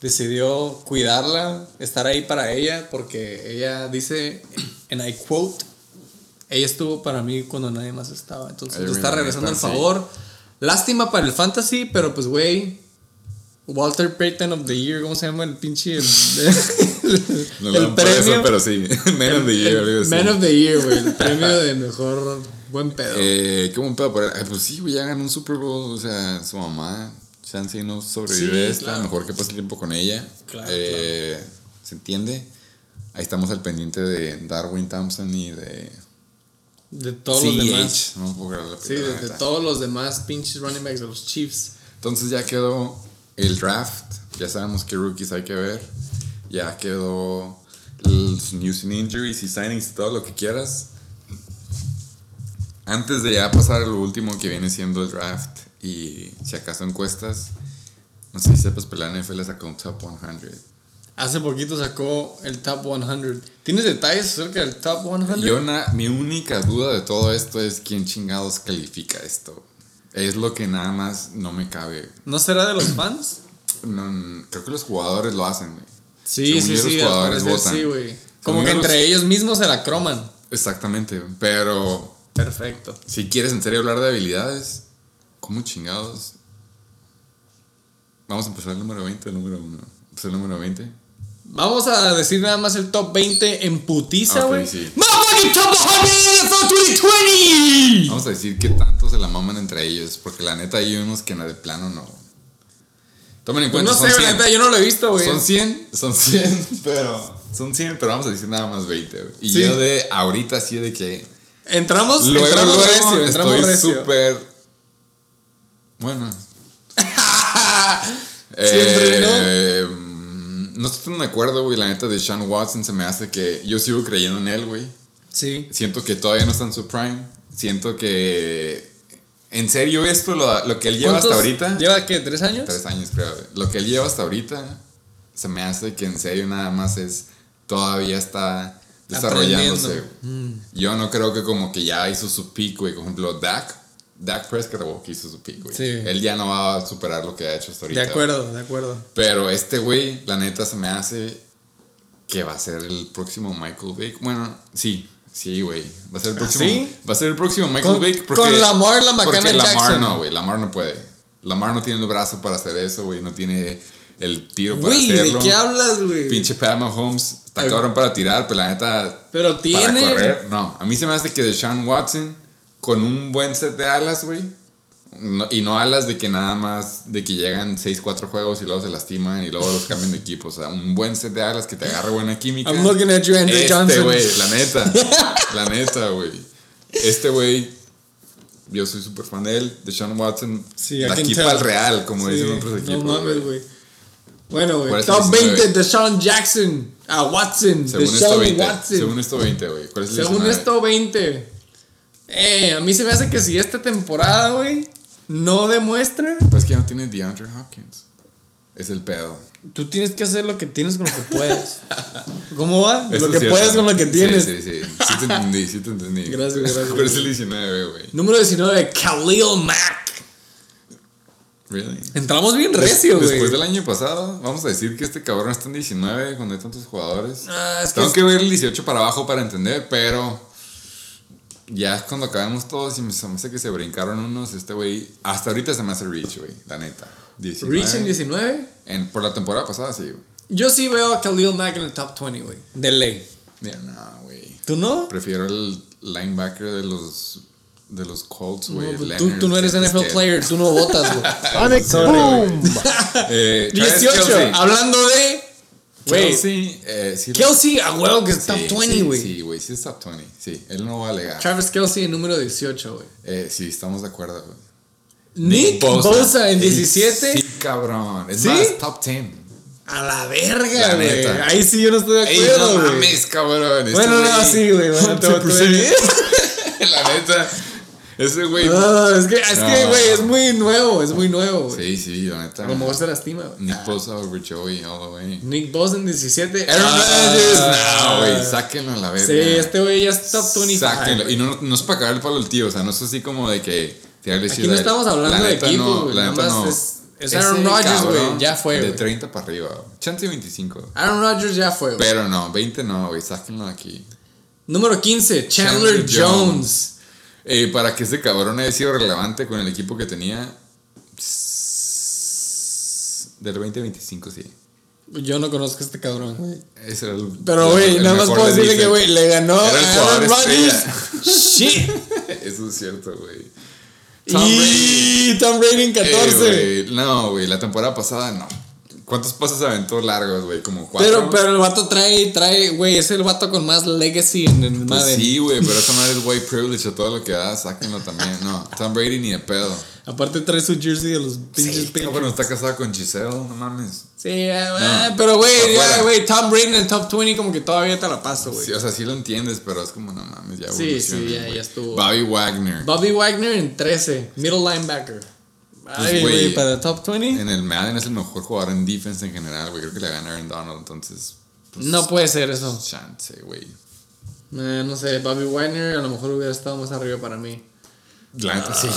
Decidió cuidarla, estar ahí para ella, porque ella dice, en I quote, ella estuvo para mí cuando nadie más estaba. Entonces le está regresando el favor. Lástima para el fantasy, pero pues, güey, Walter Payton of the Year, ¿cómo se llama el pinche? El, No por eso, pero sí. Man of the year. Man of the Year, güey, el premio de mejor buen pedo. Eh, qué buen pedo. Ay, pues sí, güey, ya ganó un Super Bowl. O sea, su mamá, Chance no sobrevive Sí, esta. claro. Mejor que pase tiempo con ella. Claro, Eh, ¿Se entiende? Ahí estamos al pendiente de Darwin Thompson y de. de todos los demás. No puedo creer la Sí, de, todos los demás pinches running backs de los Chiefs. Entonces ya quedó el draft. Ya sabemos qué rookies hay que ver. Ya quedó los news and injuries y signings y todo lo que quieras. Antes de ya pasar a lo último que viene siendo el draft y si acaso encuestas, no sé si sepas, pero la NFL sacó un top 100. Hace poquito sacó el Top 100. ¿Tienes detalles acerca del Top 100? Yo na- mi única duda de todo esto es quién chingados califica esto. Es lo que nada más no me cabe. ¿No será de los fans? No, creo que los jugadores lo hacen, güey. Sí, Según sí, sí. los jugadores votan. Sí, güey. Como Según que los- entre ellos mismos se la croman. Exactamente, pero Perfecto. si quieres en serio hablar de habilidades, ¿cómo chingados? Vamos a empezar el número 20, el número 1. Pues el número 20. Vamos a decir nada más el top 20 en putiza, güey. sí. ¡Motherfucking Top 100 for 2020! Vamos a decir qué tanto se la maman entre ellos, porque la neta hay unos que no, de plano no. Tomen en Pues cuenta, no son sé, 100. la neta, yo no lo he visto, güey. Son 100, son 100, pero son 100, pero vamos a decir nada más 20, güey. Y Sí. yo de ahorita sí de que Entramos, luego, entramos luego recio, entramos estoy recio. súper bueno. Eh, ¿no? estoy tan de acuerdo, güey. La neta de Sean Watson se me hace que yo sigo creyendo en él, güey. Sí. Siento que todavía no está en su prime. Siento que. En serio, esto, lo, lo que él lleva hasta ¿Cuántos- ahorita. ¿Lleva qué? ¿Tres años? Tres años, creo. güey. Lo que él lleva hasta ahorita se me hace que en serio nada más es. Todavía está desarrollándose. Mm. Yo no creo que como que ya hizo su peak, güey. Por ejemplo, Dak. Dak Prescott que hizo su peak, güey. Sí. Él ya no va a superar lo que ha hecho hasta ahorita. De acuerdo, de acuerdo. Pero este güey, la neta, se me hace que va a ser el próximo Michael Vick. Bueno, sí, sí, güey. Va a ser el próximo. ¿Ah, sí? Va a ser el próximo Michael Vick. con Lamar, la porque Macana Lamar Jackson. no, güey. Lamar no puede. Lamar no tiene el brazo para hacer eso, güey. No tiene el tiro para ¿de hacerlo. qué hablas, güey? Pinche Pat Mahomes está Ay. cabrón para tirar, pero la neta. Pero Para tiene. correr, no. A mí se me hace que Deshaun Watson, con un buen set de alas, güey. no- y no alas de que nada más, de que llegan 6-4 juegos y luego se lastiman y luego los cambian de equipo. O sea, un buen set de alas que te agarre buena química. I'm looking at you, Andrew este, Johnson. güey, la neta. la neta, güey. Este güey, yo soy súper fan de él. Deshaun Watson, Sí, de aquí para el Real, como Sí, dicen otros equipos. No mames, güey. Bueno, ¿Cuál güey. Top 19? 20 de Sean Jackson. A Watson. Según de esto, Sean 20. Watson. Según esto, 20, güey. ¿Cuál es el Según 19? esto, 20. Eh, a mí se me hace que si esta temporada, güey, no demuestra, Pues que ya no tiene DeAndre Hopkins. Es el pedo. tú tienes que hacer lo que tienes con lo que puedes. ¿Cómo va? Eso lo que puedes con lo que tienes. Sí, sí, sí. Sí te entendí, sí te entendí. Gracias, gracias. Pero es el 19, güey. Número 19, Khalil Mack. Really? Entramos bien recio, güey. Después del año pasado, vamos a decir que este cabrón está en 19 cuando hay tantos jugadores. Ah, es que Tengo es- que ver el 18 para abajo para entender, pero ya cuando acabemos todos y me hace que se brincaron unos, este güey, hasta ahorita se me hace Reach, güey, la neta. 19. Reach en 19. En- por la temporada pasada, sí, güey. Yo sí veo a Khalil Mack en el top 20, güey. De ley. Mira, no, güey. ¿Tú no? Prefiero el linebacker de los de los Colts, güey. No, Leonard, tú, tú no eres NFL que- player, tú no votas, güey. Sorry, Boom. Eh, Travis 18, Kelce. hablando de. Güey, Kelsey, eh, sí, Kelsey, a huevo que es sí, top 20, sí, güey. Sí, güey, sí es top 20. Sí, él no va a alegar. Travis Kelsey, número 18, güey. Eh, sí, estamos de acuerdo, güey. Nick Bosa, en 17. Sí, cabrón. Es más, top 10. A la verga, güey. Ahí sí yo no estoy de acuerdo, Ey, no güey. mames, cabrón. Bueno, no, güey- sí, güey. Bueno, te- te- La neta. Ese güey. No, es que, es que, No. güey, es muy nuevo, es muy nuevo, güey. Sí, sí, la neta. A lo mejor se lastima, güey. Nick Bosa over Joey all the way. Nick Bosa en 17. Aaron Ah, Rodgers, no, güey, sáquenlo a la verga. Sí, este güey ya es top 25. Sáquenlo. Y no, no es para cagar el palo al tío, o sea, no es así como de que tirarle Aquí no estamos hablando La de equipo, no, güey, más no. es- es Aaron Rodgers, güey, ya fue, De güey. 30 para arriba. Chance 25. Aaron Rodgers ya fue, güey. Pero no, 20 no, güey, sáquenlo de aquí. Número 15, Chandler, Chandler Jones. Eh, para que ese cabrón haya sido relevante con el equipo que tenía. pss, Del 2025, sí. Yo no conozco a este cabrón, güey. Ese era el. Pero, güey, nada más puedo de decirle que, güey, le ganó a Aaron Rodgers. Shit. Eso es cierto, güey. Tom Y Tom Brady en 14. Eh, no, güey, la temporada pasada no. ¿Cuántos pases aventó largos, güey? Como cuatro. pero, pero el vato trae, trae, güey, es el vato con más legacy en el Pues Madden. sí, güey, pero eso no es white privilege o todo lo que da, sáquenlo también. No, Tom Brady ni de pedo. Aparte trae su jersey de los pinches Sí, Patriots. cabrón, está casado con Giselle, no mames. Sí, ah, pero güey, ya, güey, Tom Brady en el top 20 como que todavía te la paso, güey. Sí, o sea, sí lo entiendes, pero es como, no mames, ya Sí, sí, ya- ya estuvo. Bobby Wagner. Bobby Wagner en 13, middle linebacker. Ay, Pues, güey, güey, para el top 20. En el Madden es el mejor jugador en defense en general, güey. Creo que le gana Aaron Donald, entonces. pues, No puede ser eso. Chance, güey. Eh, no sé, Bobby Wagner a lo mejor hubiera estado más arriba para mí. La neta sí.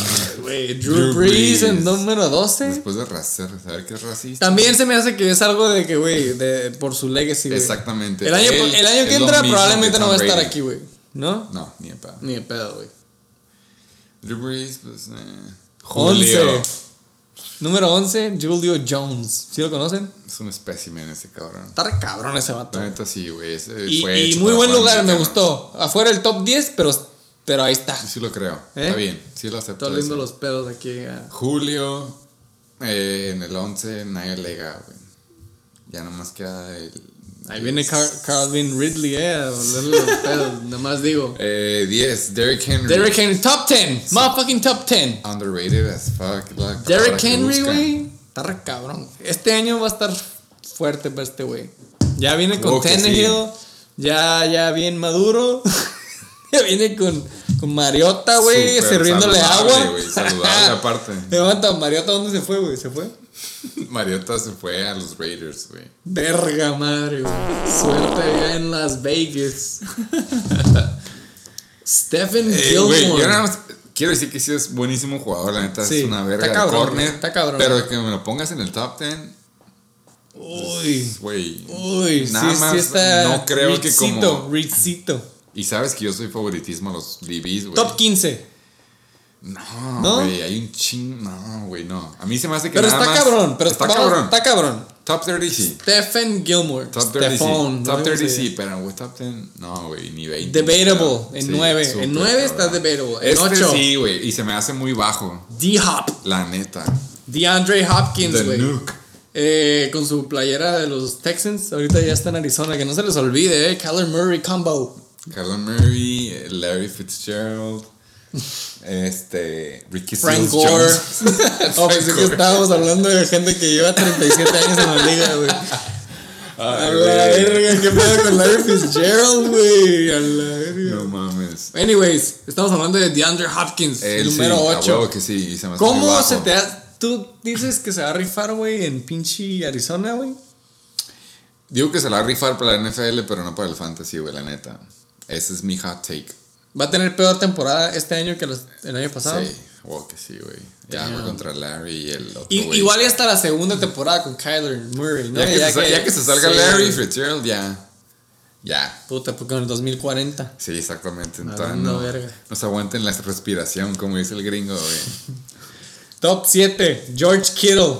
Güey, Drew, Drew Brees en Brees. número 12. Después de racer, saber que es racista. También se me hace que es algo de que, güey, por su legacy, güey. Exactamente. El año, Él el año que entra probablemente no va a estar aquí, güey. ¿No? No, ni de pedo. Ni de pedo, güey. Drew Brees, pues. Eh. 11. Número 11, Julio Jones. ¿Sí lo conocen? Es un espécimen ese cabrón. Está re cabrón ese vato. La neta sí, güey. ese Y, muy buen lugar, me gustó. Afuera el top 10, pero, pero ahí está. Sí lo creo. ¿Eh? Está bien. Sí lo acepto. Estoy oliendo los pedos aquí. ah. Julio. eh, en el 11, Naya Lega, güey. Ya nomás queda el. Ahí viene Car Calvin Ridley, eh, a olerle los pedos. Nomás digo. Eh, 10, Derrick Henry. Derrick Henry, top 10. Motherfucking top 10. Underrated as fuck. Derrick Henry, güey. Está re cabrón. Este año va a estar fuerte para este güey. Ya viene con que Tannehill. Ya, ya bien maduro. ya viene con, con Mariota, güey. Sirviéndole agua. saludable aparte. Levanta, Mariota, ¿dónde se fue, güey? ¿Se fue? Mariota se fue a los Raiders, güey. Verga madre, güey. Suerte allá en Las Vegas. Stephen Eh, Gilmore. yo nada más quiero decir que sí es buenísimo jugador, la neta Sí, es una verga está de cabrón, corner. está cabrón. Pero que me lo pongas en el top 10, Uy. güey. Uy, Nada sí, más sí está. no creo que como- Richcito. Y sabes que yo soy favoritismo a los DBs, güey. Top 15. No, ¿No? güey, hay un ching. No, güey, no. A mí se me hace que Pero nada está más- cabrón, pero está vamos, cabrón. Está cabrón. Top 30 sí. Stephen Gilmore. Top 30 sí. Top no 30 sé. sí, pero güey, top 10 no, güey, ni 20. Debatable, en Sí, 9. súper En 9 está debatable. En Este 8. sí, güey, y se me hace muy bajo, D-Hop. la neta. DeAndre Hopkins, güey. Nuke. Eh, con su playera de los Texans. Ahorita ya está en Arizona. Que no se les olvide, eh. Kyler Murray combo. Carla Murray, Larry Fitzgerald, este, Ricky Frank Seals Gore. Oh, pensé que estábamos hablando de gente que lleva 37 años en la liga, güey. A la verga, qué pedo con Larry Fitzgerald, güey. A la verga. No mames. Anyways, estamos hablando de DeAndre Hopkins, Él número sí, a 8. huevo que sí, y se me ¿Cómo se te ha... Tú dices que se va a rifar, güey, en pinche Arizona, güey? Digo que se la va a rifar para la NFL, pero no para el fantasy, güey, la neta. Ese es mi hot take. Va a tener peor temporada este año que los- el año pasado. Sí, a huevo que sí, güey. Ya fue contra Larry y el otro, Y- igual y hasta la segunda temporada con Kyler Murray, ¿no? Ya que, se, sa- ya que se salga sí, Larry. Fitzgerald, ya. Ya. Puta, porque en el 2040. Sí, exactamente. Entonces, no, verga. no se aguanten la respiración, como dice el gringo, güey. Top 7, George Kittle.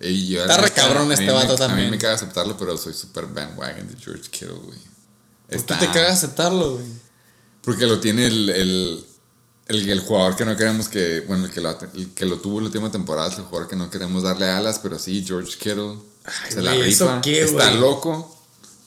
Y yo, Está re cabrón a este me- vato A también. mí me caga aceptarlo, pero soy super bandwagon de George Kittle, güey. ¿Por Está- qué te cagas aceptarlo, güey? Porque lo tiene el, el, el, el jugador que no queremos que. Bueno, el que, lo, el que lo tuvo la última temporada es el jugador que no queremos darle alas, pero sí, George Kittle. se la güey, ¿eso rifa. qué, está loco.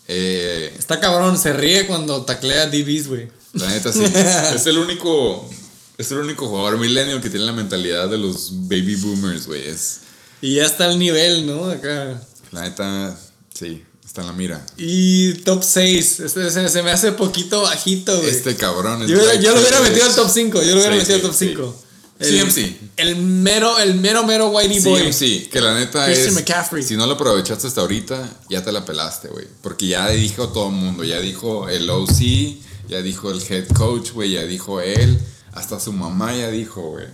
Eh, Está cabrón, se ríe cuando taclea DBs, güey. la neta sí. es el único Es el único jugador millennial que tiene la mentalidad de los baby boomers, güey. Es, Y ya está al nivel, ¿no? Acá. la neta, sí, está en la mira. Y top 6. Este se, se me hace poquito bajito, güey. Este cabrón es yo, yo lo hubiera metido al top 5. Yo lo hubiera Sí, metido al sí, top sí. 5. CMC. El mero, el mero, mero whitey boy. Sí, sí, que la neta Christian es. McCaffrey. Si no lo aprovechaste hasta ahorita, ya te la pelaste, güey. Porque ya dijo todo el mundo. Ya dijo el OC, ya dijo el head coach, güey. Ya dijo él. Hasta su mamá ya dijo, güey.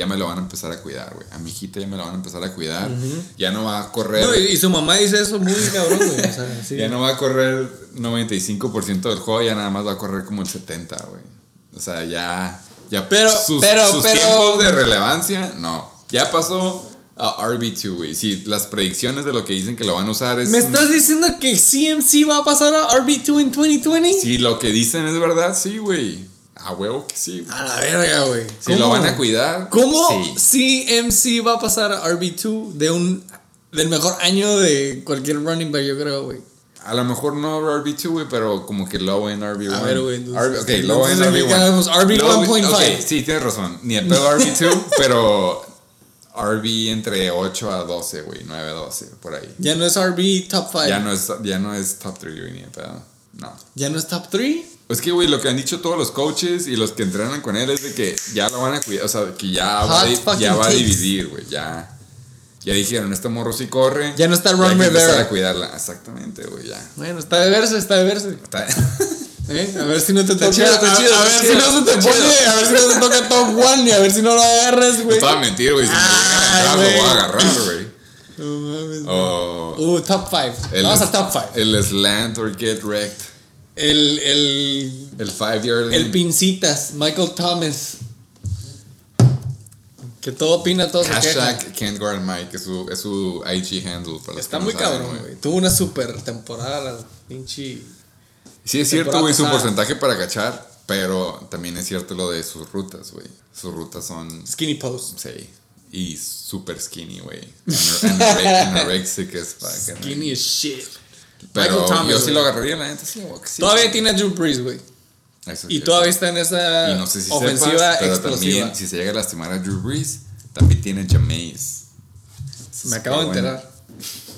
Ya me lo van a empezar a cuidar, güey. A mi hijita ya me lo van a empezar a cuidar. Ya no va a correr. No, y, y su mamá dice eso muy cabrón, güey. O sea, sí. Ya no va a correr 95% del juego, ya nada más va a correr como el 70, güey. O sea, ya. ya Pero- sus, pero- sus pero- tiempos de relevancia, no. Ya pasó a RB2, güey. Sí, las predicciones de lo que dicen que lo van a usar es. ¿Me estás diciendo que CMC va a pasar a RB2 en 2020? Si lo que dicen es verdad, sí, güey. A huevo que sí. A la verga, güey. Si lo van a cuidar. ¿Cómo Sí. CMC va a pasar a RB2 de un del mejor año de cualquier running back, yo creo, güey? A lo mejor no RB2, güey, pero como que low en RB1. A ver, güey, ok, low en entonces RB1. digamos RB Low- 1.5. ok, sí, tienes razón. Ni el pedo RB2, pero RB entre 8 a 12, güey. 9 a 12, por ahí. Ya no es RB top 5. Ya no es, ya no es top 3, güey, ni el pedo. No. Ya no es top 3. Es que, güey, lo que han dicho todos los coaches y los que entrenan con él es de que ya lo van a cuidar. O sea, que ya va, ya va a dividir, güey. Ya. Ya dijeron, este morro sí corre. Ya no está Ron hay que Rivera. a cuidarla. Exactamente, güey, ya. Bueno, está de verse, está de verse. Está- ¿Eh? A ver si no te toca. a- ver si no se te pone, a ver si no te toca top 1 y a ver si no lo agarras, güey. No te a mentir, güey. Si me llegan a lo voy a agarrar, güey. No mames. O Uh, top 5. el, Vamos a top 5. El slant or get wrecked. El, el, El five yard el pincitas, Michael Thomas. Que todo opina, todo se. Hashtag can't guard Mike. Es su, es su IG handle. Para los Está no muy cabrón, güey. Tuvo una super temporada, pinche. Sí, es cierto, güey, su porcentaje para cachar. Pero también es cierto lo de sus rutas, güey. Sus rutas son. Skinny post. Sí. Y super skinny, güey. Anorexic güey. Skinny as shit. Pero Michael Thomas, yo sí lo agarraría, la neta, sí. Todavía tiene a Drew Brees, güey. Eso Y todavía está en esa Y no sé si ofensiva sepas, pero explosiva. también si se llega a lastimar a Drew Brees, también tiene Jameis. Me acabo de bueno. enterar.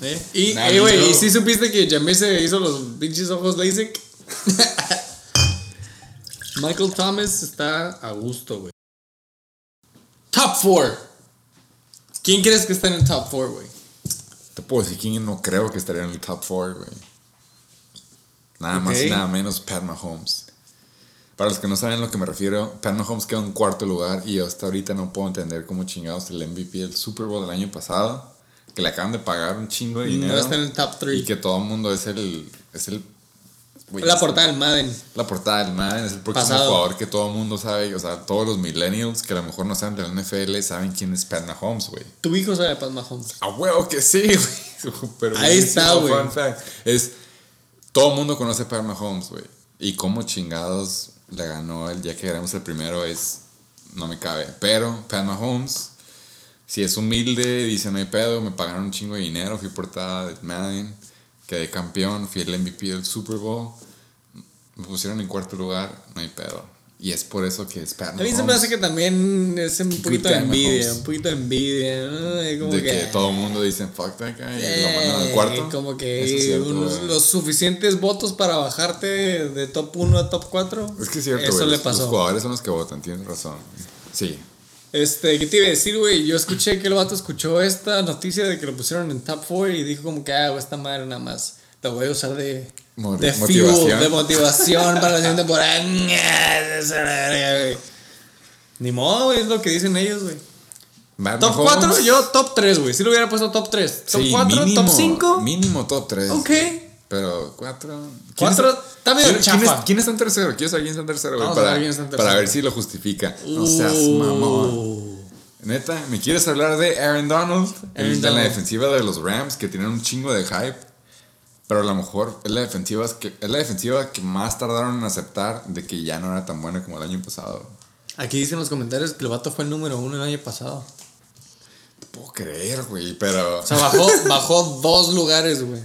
¿Eh? Y, Nah, güey, no. ¿y si supiste que Jameis se hizo los pinches ojos LASIK? Michael Thomas está a gusto, güey. Top 4. ¿Quién crees que está en el top 4, güey? Te puedo decir quién no creo que estaría en el top 4, güey. Nada más y nada menos Pat Mahomes. Para los que no saben a lo que me refiero, Pat Mahomes quedó en cuarto lugar y yo hasta ahorita no puedo entender cómo chingados el MVP del Super Bowl del año pasado, que le acaban de pagar un chingo de dinero No está en el top y 3. que todo el mundo es el es el La portada del Madden. la portada del Madden es el próximo Pasado. jugador que todo el mundo sabe, o sea, todos los millennials que a lo mejor no saben de la NFL saben quién es Pat Mahomes, güey. Tu hijo sabe de Pat Mahomes. A huevo que sí, güey. Pero Ahí está, güey. Es. Todo el mundo conoce a Pat Mahomes, güey. Y cómo chingados le ganó el día que ganamos el primero es. No me cabe. Pero Pat Mahomes, si es humilde, dice no hay pedo, me pagaron un chingo de dinero, fui portada de Madden, quedé campeón, fui el MVP del Super Bowl, me pusieron en cuarto lugar, no hay pedo. Y es por eso que es Pat A mí se me hace que también es un poquito de envidia, un poquito de envidia. Ay, como de que, todo el mundo dice fuck that guy y lo mandan al Eh, cuarto. Como que es cierto, unos- los suficientes votos para bajarte de top 1 a top 4. Es que es cierto, Eso güey, le los- pasó. Los jugadores son los que votan, tienes razón. Sí. Este, ¿qué te iba a decir, güey? Yo escuché que el vato escuchó esta noticia de que lo pusieron en top 4 y dijo como que, ah, esta madre nada más. Lo voy a usar de, Mo- de motivación. fuel, de motivación para la siguiente temporada. Ni modo, güey, es lo que dicen ellos, güey. Top Mahomes, 4, yo top 3, güey. Si lo hubiera puesto top 3. Top sí, 4, mínimo, top 5. Mínimo top 3. Ok. Pero 4. 4 está medio ¿Quién, quién chafa. es, quién está en tercero? Quiero saber quién está en tercero, güey. Para, está en para ver si lo justifica. No seas mamón. Uh. Neta, ¿me quieres hablar de Aaron Donald? Aaron el de la defensiva de los Rams, que tienen un chingo de hype. Pero a lo mejor es la defensiva que, es la defensiva que más tardaron en aceptar de que ya no era tan buena como el año pasado. Aquí dicen en los comentarios que el vato fue el número 1 el año pasado. No puedo creer, güey, pero... O sea, bajó, bajó dos lugares, güey.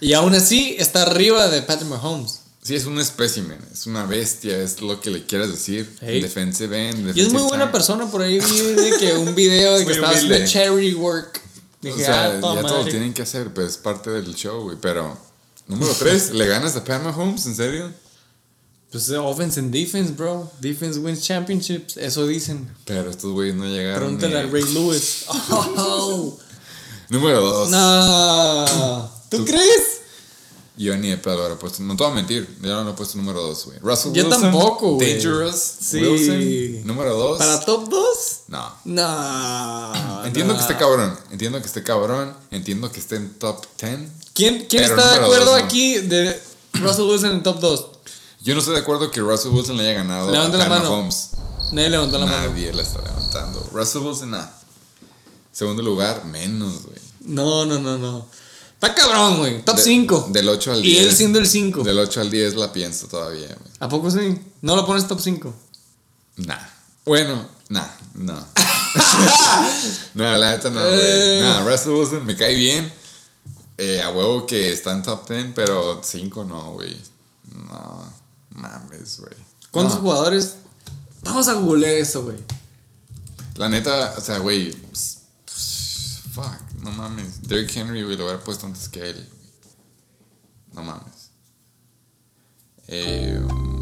Y aún así está arriba de Patrick Mahomes. Sí, es un espécimen, es una bestia, es lo que le quieras decir. Hey. Defensive end. Y es muy buena persona, por ahí vi de que un video de que estaba haciendo humilde. charity work. Dije, o sea, ah, ya todo madre. tienen que hacer, pero es parte del show, güey. Pero, número 3, ¿le ganas a Pat Mahomes? ¿En serio? Pues eh, offense and defense, bro. Defense wins championships, eso dicen. Pero estos güeyes no llegaron. Pregúntale ni- a Ray Lewis. Oh, Número 2. no. ¿Tú crees? Yo ni de pedo lo hubiera puesto. No te voy a mentir, yo no lo he puesto número 2, güey. Russell Yo Wilson. tampoco, güey. Dangerous. Sí. Wilson. Número 2. ¿Para top 2? No. No. Entiendo no. que esté cabrón. Entiendo que esté cabrón. Entiendo que esté en top 10. ¿Quién, quién está de acuerdo dos, no. aquí de Russell Wilson en top 2? Yo no estoy de acuerdo que Russell Wilson le haya ganado Levanta a la mano. Mahomes. Nadie levantó la mano. Nadie la está levantando. Russell Wilson, nada. Segundo lugar, menos, güey. No, no, no, no. Está cabrón, güey. Top De- 5. Del 8 al Y 10. él siendo el 5. Del 8 al 10 la pienso todavía, güey. ¿A poco sí? ¿No lo pones top 5? Nah. Bueno, nah, no. no, la neta no, güey. Eh. Nah, Russell Wilson me cae bien. Eh, a huevo que está en top 10, pero 5 no, güey. No, mames, güey. ¿Cuántos No. jugadores? Vamos a googlear eso, güey. La neta, o sea, güey. s- s- Fuck, no mames. Derrick Henry, güey, lo hubiera puesto antes que él. No mames. Eh, mm.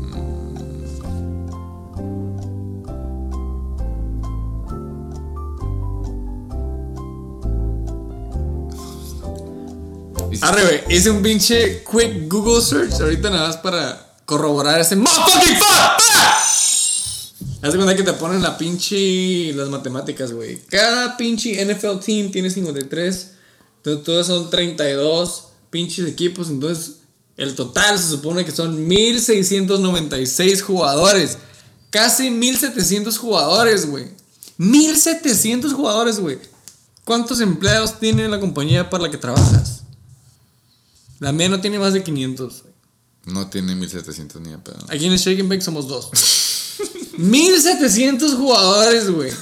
Arre, güey. Hice un pinche quick Google search ahorita nada más para corroborar ese motherfucking fuck. Haz de cuenta que te ponen la pinche. Las matemáticas, güey. Cada pinche NFL team tiene 53. Entonces, todos son 32 pinches equipos. Entonces, el total se supone que son 1696 jugadores. Casi 1700 jugadores, güey. 1700 jugadores, güey. ¿Cuántos empleados tiene la compañía para la que trabajas? La mía no tiene más de 500. güey. no tiene 1700 ni a pedo. Aquí en el Shake and Bake somos dos. 1700 jugadores, güey.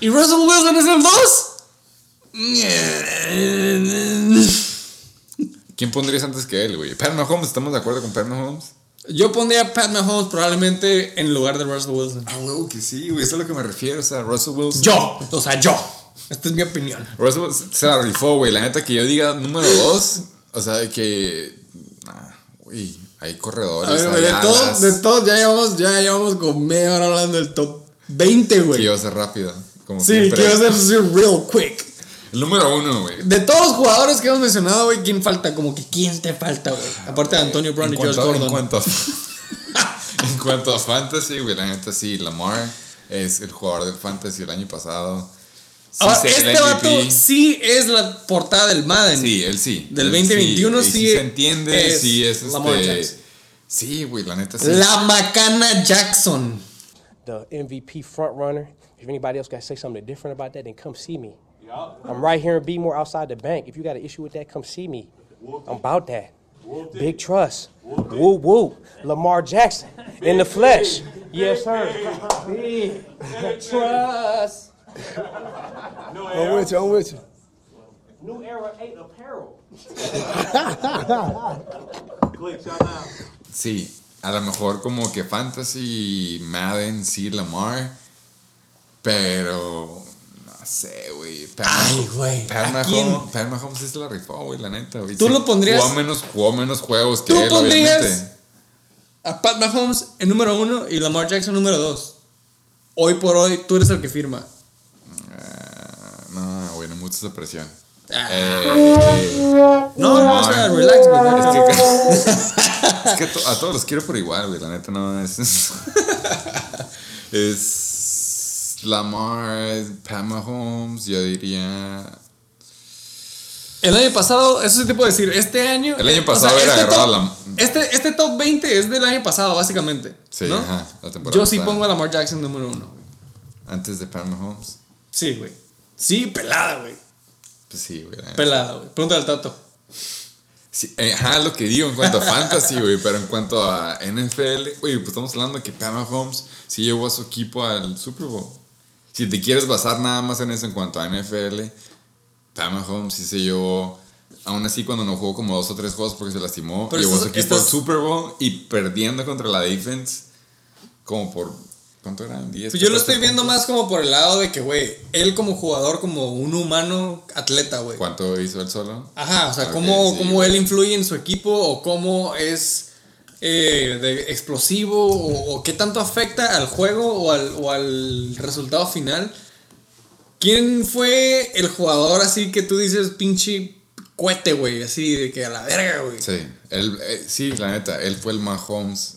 ¿Y Russell Wilson es el 2? ¿Quién pondrías antes que él, güey? Pat Mahomes, ¿estamos de acuerdo con Pat Mahomes? Yo pondría a Pat Mahomes probablemente en lugar de Russell Wilson. Ah, huevo que sí, güey. Eso es a lo que me refiero. O sea, Russell Wilson. Yo, o sea, yo. Esta es mi opinión. Russell Wilson se la rifó, güey. La neta que yo diga número 2. O sea, que. Nah, güey. Hay A corredores. ver, hay de todos, de todos, ya llevamos, ya llevamos con media hora hablando del top 20, Que güey. a ser rápido. Como Sí, siempre. quiero hacer así real quick. El número 1, güey. De todos los jugadores que hemos mencionado, güey, ¿quién falta? Como que ¿quién te falta, güey? Aparte de Antonio Brown y George Gordon. en cuanto, a, en cuanto a fantasy, güey, la neta sí, Lamar es el jugador del fantasy el año pasado. Sí, Ahora, sé, el este vato sí es la portada del Madden. Sí, él sí. Del Él 2021 y sí se entiende, es sí es Lamar este. Sí, güey, la neta sí. La Macana Jackson. the MVP front runner. If anybody else got to say something different about that, then come see me. I'm right here in Bmore outside the bank. If you got an issue with that, come see me. I'm about that. Big trust. Woo woo. Lamar Jackson in the flesh. Yes, sir. Big trust. I'm with you. I'm with you. New Era 8 apparel. Sí, a lo mejor como que fantasy, Madden, sí, Lamar. Pero. No sé, güey. Ay, Mahomes- güey, Pat. Mahomes, Pat Mahomes sí se la rifó, güey, la neta. güey. ¿Tú Sí, lo pondrías? Jugó menos, jugó menos juegos que ¿Tú él, pondrías obviamente. a Pat Mahomes en número uno y Lamar Jackson número dos? Hoy por hoy, tú eres el que firma. Mucha esa presión. Ah. Eh, No, no, o sea, relax, güey. es que, es que a, to- a todos los quiero por igual, güey. La neta no es. es. Lamar, Pat Mahomes, yo diría. El año pasado, eso sí te puedo decir, este año. El año o pasado era agarrado top, a la- este, este top 20 es del año pasado, básicamente. Sí, ¿no? ajá, la temporada Yo sí pasada. pongo a Lamar Jackson número uno. Antes de Pat Mahomes. Sí, güey. Sí, pelada, güey. Pues sí, güey. Pelada, güey. Pregúntale al Tato. Sí, eh, ajá, lo que digo en cuanto a fantasy, güey, pero en cuanto a NFL, güey, pues estamos hablando de que Pat Mahomes sí llevó a su equipo al Super Bowl. Si te quieres basar nada más en eso en cuanto a NFL, Pat Mahomes sí se llevó Aún así, cuando no jugó como dos o tres juegos porque se lastimó, Pero llevó estás- su equipo al Super Bowl y perdiendo contra la defense como por. ¿Cuánto eran? 10. Pues yo lo 14 estoy viendo puntos. más como por el lado de que, güey, él como jugador, como un humano atleta, güey. ¿Cuánto hizo él solo? Ajá, o sea, cómo, sí, cómo él influye en su equipo o cómo es eh, de explosivo o, o qué tanto afecta al juego o al, o al resultado final. ¿Quién fue el jugador así que tú dices pinche cohete, güey? Así de que a la verga, güey. Sí, él, eh, sí, la neta, él fue el Mahomes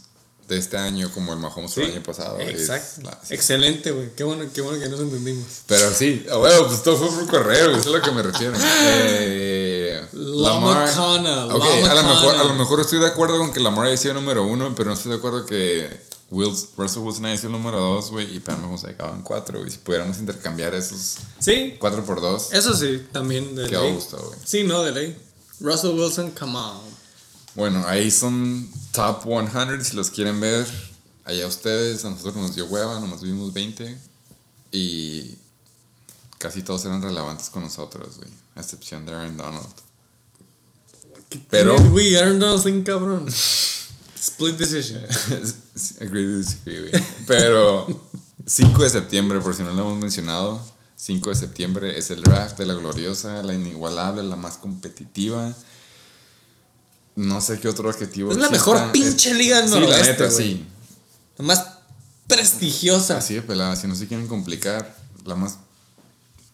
de este año como el Mahomes del año pasado. Exacto. la- sí. Excelente, güey. Qué bueno, qué bueno que nos entendimos. Pero sí, ah, bueno, pues todo fue por correo, eso es a lo que me refiero. Eh, Lama Connor, Ok, Lama a lo, mejor, a lo mejor estoy de acuerdo con que Lamar haya sido número uno, pero no estoy de acuerdo que Wills, Russell Wilson haya sido número dos, güey, y Pat Mahomes acaban cuatro, güey. Si pudiéramos intercambiar esos Sí, cuatro por dos, eso sí, también de qué ley. gusto, güey. Sí, no, de ley. Russell Wilson, come on. Bueno, ahí son top 100 si los quieren ver. Allá ustedes, a nosotros nos dio hueva, nomás vimos 20. Y casi todos eran relevantes con nosotros, güey. A excepción de Aaron Donald. Pero- Güey, Aaron Donald bien cabrón. Split decision. Agree to disagree, güey. Pero 5 de septiembre, por si no lo hemos mencionado, 5 de septiembre es el draft de la gloriosa, la inigualable, la más competitiva. No sé qué otro objetivo. Es la exista. mejor pinche liga del Sí, la noroeste, neta, güey. sí. La más prestigiosa. Así de pelada, si no se quieren complicar, la más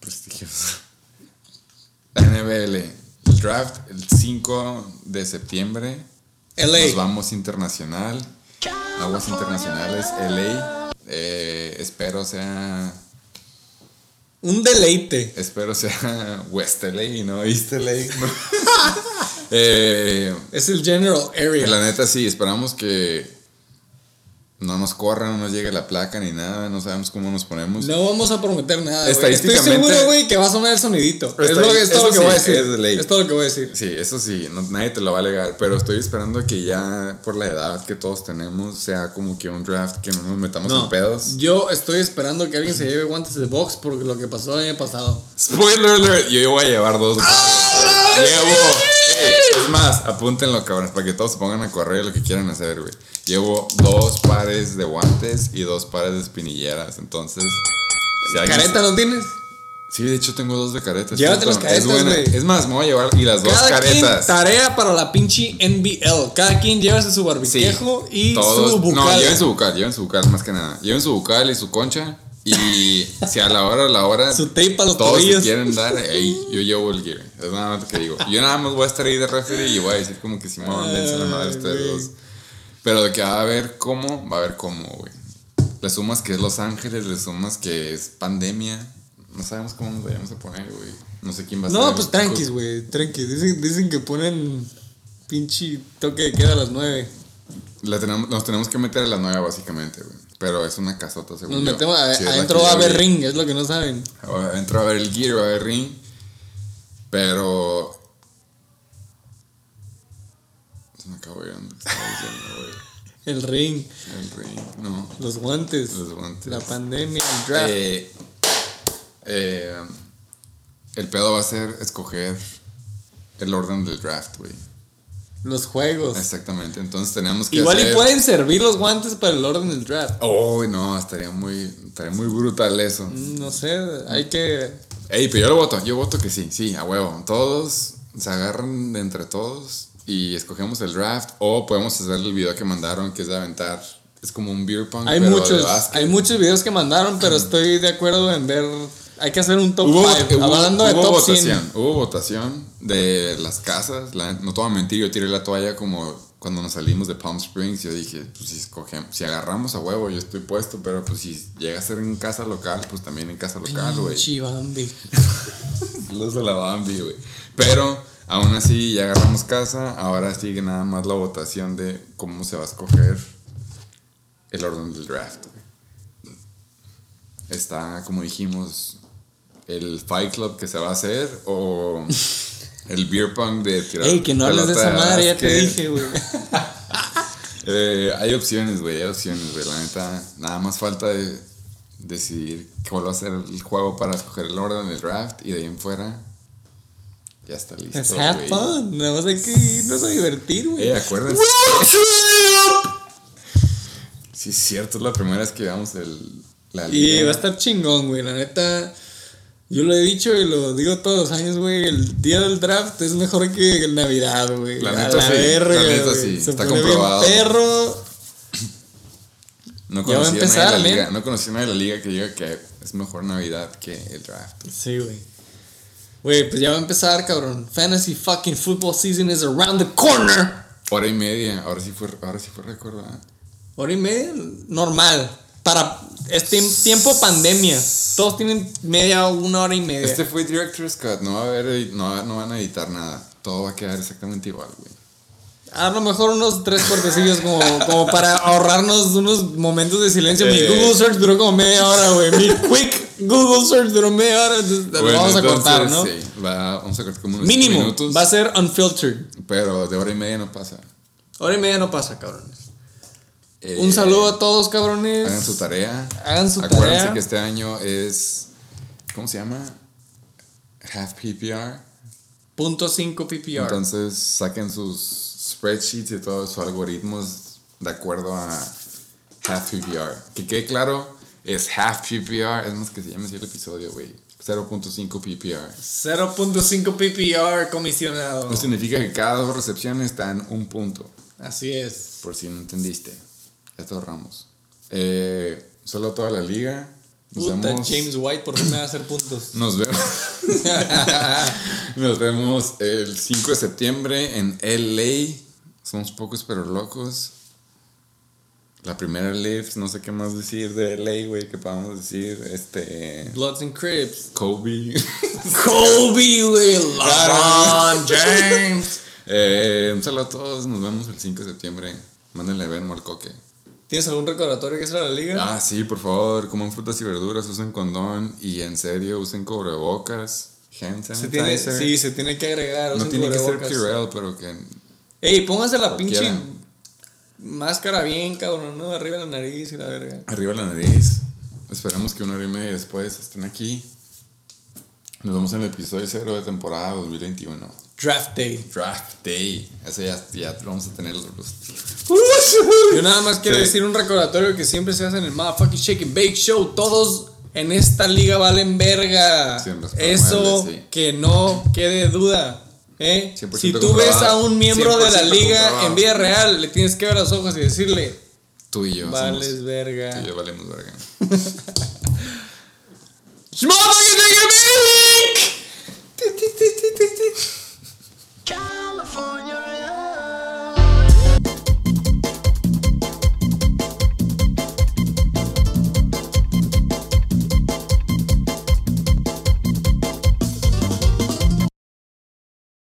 prestigiosa. La NBL, el draft el 5 de septiembre. LA. Nos vamos internacional. Aguas internacionales, LA. Eh, espero sea. Un deleite. Espero sea West LA, ¿no? East LA. ¿no? Eh, Es el general area. la neta, sí, esperamos que no nos corran, no nos llegue la placa ni nada. No sabemos cómo nos ponemos. No vamos a prometer nada. güey. Estoy Estadísticamente- seguro, güey, que va a sonar el sonidito. Es, lo, es todo lo que voy a sí, decir. es de ley. Es todo lo que voy a decir. Sí, eso sí, no- nadie te lo va a alegar, pero estoy esperando que ya por la edad que todos tenemos sea como que un draft que no nos metamos en pedos. Yo estoy esperando que alguien se lleve guantes de box por lo que pasó el año pasado. Spoiler alert, yo voy a llevar dos. Llevo, Ey, es más, apúntenlo cabrones, para que todos se pongan a correr lo que quieran hacer, güey. Llevo dos pares de guantes y dos pares de espinilleras, entonces... si alguien- ¿Careta no tienes? Sí, de hecho tengo dos de caretas. Llévate ¿cierto? las caretas, es buena. güey. Es más, me voy a llevar y las dos Cada quien caretas. tarea para la pinche NBL. Cada quien llévase su barbiquejo y Todos- su bucal. No, lleven su bucal, lleven su bucal más que nada. Lleven su bucal y su concha. Y si a la hora, a la hora. Su tape a los Todos se quieren dar, ey, yo llevo el gear. Es nada más lo que digo. Yo nada más voy a estar ahí de referee y voy a decir como que si me dense la madre ustedes dos. Pero de que va a haber cómo, va a haber cómo, güey. Le sumas que es Los Ángeles, le sumas que es pandemia. No sabemos cómo nos vayamos a poner, güey. No sé quién va a ser. No, pues tranquis, güey. Tranquis. Dicen, dicen que ponen pinche toque de queda a las 9. La tenemos, nos tenemos que meter a la nueva, básicamente, güey. Pero es una casota, según Nos yo. metemos a- Sí, adentro va a haber ring, es lo que no saben. Adentro va a haber el gear, va a haber ring. Pero. Se me acabó de. El ring, El ring, no. los guantes, Los guantes. la pandemia, el draft. Eh, eh, el pedo va a ser escoger el orden del draft, güey. Los juegos. Exactamente. Entonces tenemos que Igual hacer. y pueden servir los guantes para el orden del draft. Oh, no, estaría muy, estaría muy brutal eso. Mm, No sé, hay que. Ey, pero yo lo voto, yo voto que sí, sí, a huevo. Todos se agarran de entre todos y escogemos el draft o podemos hacer el video que mandaron que es de aventar. Es como un beer pong. Hay pero muchos, hay muchos videos que mandaron, pero estoy de acuerdo en ver. Hay que hacer un top Hubo, 5. hubo- Hablando de hubo top votación, 100. hubo votación de las casas. la- no te voy a mentir, yo tiré la toalla como cuando nos salimos de Palm Springs. Yo dije, pues si escogemos, si agarramos a huevo, yo estoy puesto, pero pues si llega a ser en casa local, pues también en casa local, güey. Pinche Bambi. Los de la Bambi, güey. Pero aún así ya agarramos casa. Ahora sigue nada más la votación de cómo se va a escoger el orden del draft. güey. Está, como dijimos, el Fight Club que se va a hacer o el beer pong de tirar. Ey, que no hables de esa madre, ya te dije, güey. Eh, hay opciones, güey, hay opciones, güey. La neta, nada más falta de decidir cuál va a ser el juego para escoger el orden del draft y de ahí en fuera. Ya está listo. Es have fun. Nada más hay que irnos a divertir, güey. Eh, acuérdense. Sí, es cierto, es la primera vez que veamos el, la Y va a estar chingón, güey. La neta, yo lo he dicho y lo digo todos los años, güey. El día del draft es mejor que el Navidad, güey. La neta sí, verga, la neta sí, Se está comprobado. perro. No Ya va a a nadie empezar, de la men. liga. No conocía a nadie de la liga que diga que es mejor Navidad que el draft. Sí, güey. Güey, pues ya va a empezar, cabrón. Fantasy fucking football season is around the corner. Hora y media. Ahora sí fue, ahora sí fue récord, ¿verdad? Hora y media, normal. Para este tiempo pandemia. Todos tienen media o una hora y media. Este fue Director's Cut. No va a haber, no, no van a editar nada. Todo va a quedar exactamente igual, güey. A lo mejor unos tres cortecillos como, como para ahorrarnos unos momentos de silencio. Mi. Google Search duró como media hora, güey. Mi quick Google Search duró media hora. Entonces lo vamos a entonces, cortar, ¿no? Sí, va- vamos a cortar como unos Mínimo. minutos. Va a ser unfiltered. Pero de hora y media no pasa. Hora y media no pasa, cabrones. Eh, Un saludo a todos, cabrones. Hagan su tarea. Hagan su Acuérdense tarea. que este año es. ¿Cómo se llama? Half PPR. Punto 5 PPR. Entonces saquen sus spreadsheets y todos sus algoritmos de acuerdo a half PPR. Que quede claro, es half PPR. Es más que se llame así el episodio, güey. 0.5 PPR. 0.5 PPR comisionado. No significa que cada dos recepciones están un punto. Así es. Por si no entendiste. Ya te ahorramos. Eh, solo toda la liga. Nos Puta, vemos. James White, ¿por qué me va a hacer puntos? Nos vemos. Nos vemos el 5 de septiembre en LA. Somos pocos pero locos. La primera Lives, no sé qué más decir de LA, güey, que podamos decir. Este. Bloods and Crips. Kobe. Kobe, güey. LeBron James. Eh, un saludo a todos. Nos vemos el 5 de septiembre. Mándenle Venmo al coque. ¿Tienes algún recordatorio que hacer a la liga? Ah, sí, por favor. Coman frutas y verduras. Usen condón. Y en serio, usen cubrebocas. Hand se tiene, sí, se tiene que agregar. No tiene que ser. Purell, pero que. Ey, pónganse la pinche máscara bien, cabrón, ¿no? Arriba de la nariz y la verga. Arriba la nariz. Esperamos que una hora y media después estén aquí. Nos vemos en el episodio 0 de temporada 2021. Draft Day. Draft Day. Eso ya, ya vamos a tener los. Yo nada más quiero Sí. decir un recordatorio que siempre se hace en el Motherfucking Shake and Bake Show. Todos en esta liga valen verga. Eso sí. que no quede duda. ¿eh? 100% Si tú ves a un miembro de la 100% liga comprobado. en vida real, le tienes que ver los ojos y decirle, Tú y yo. vales somos- verga. Tú y yo valemos verga. California.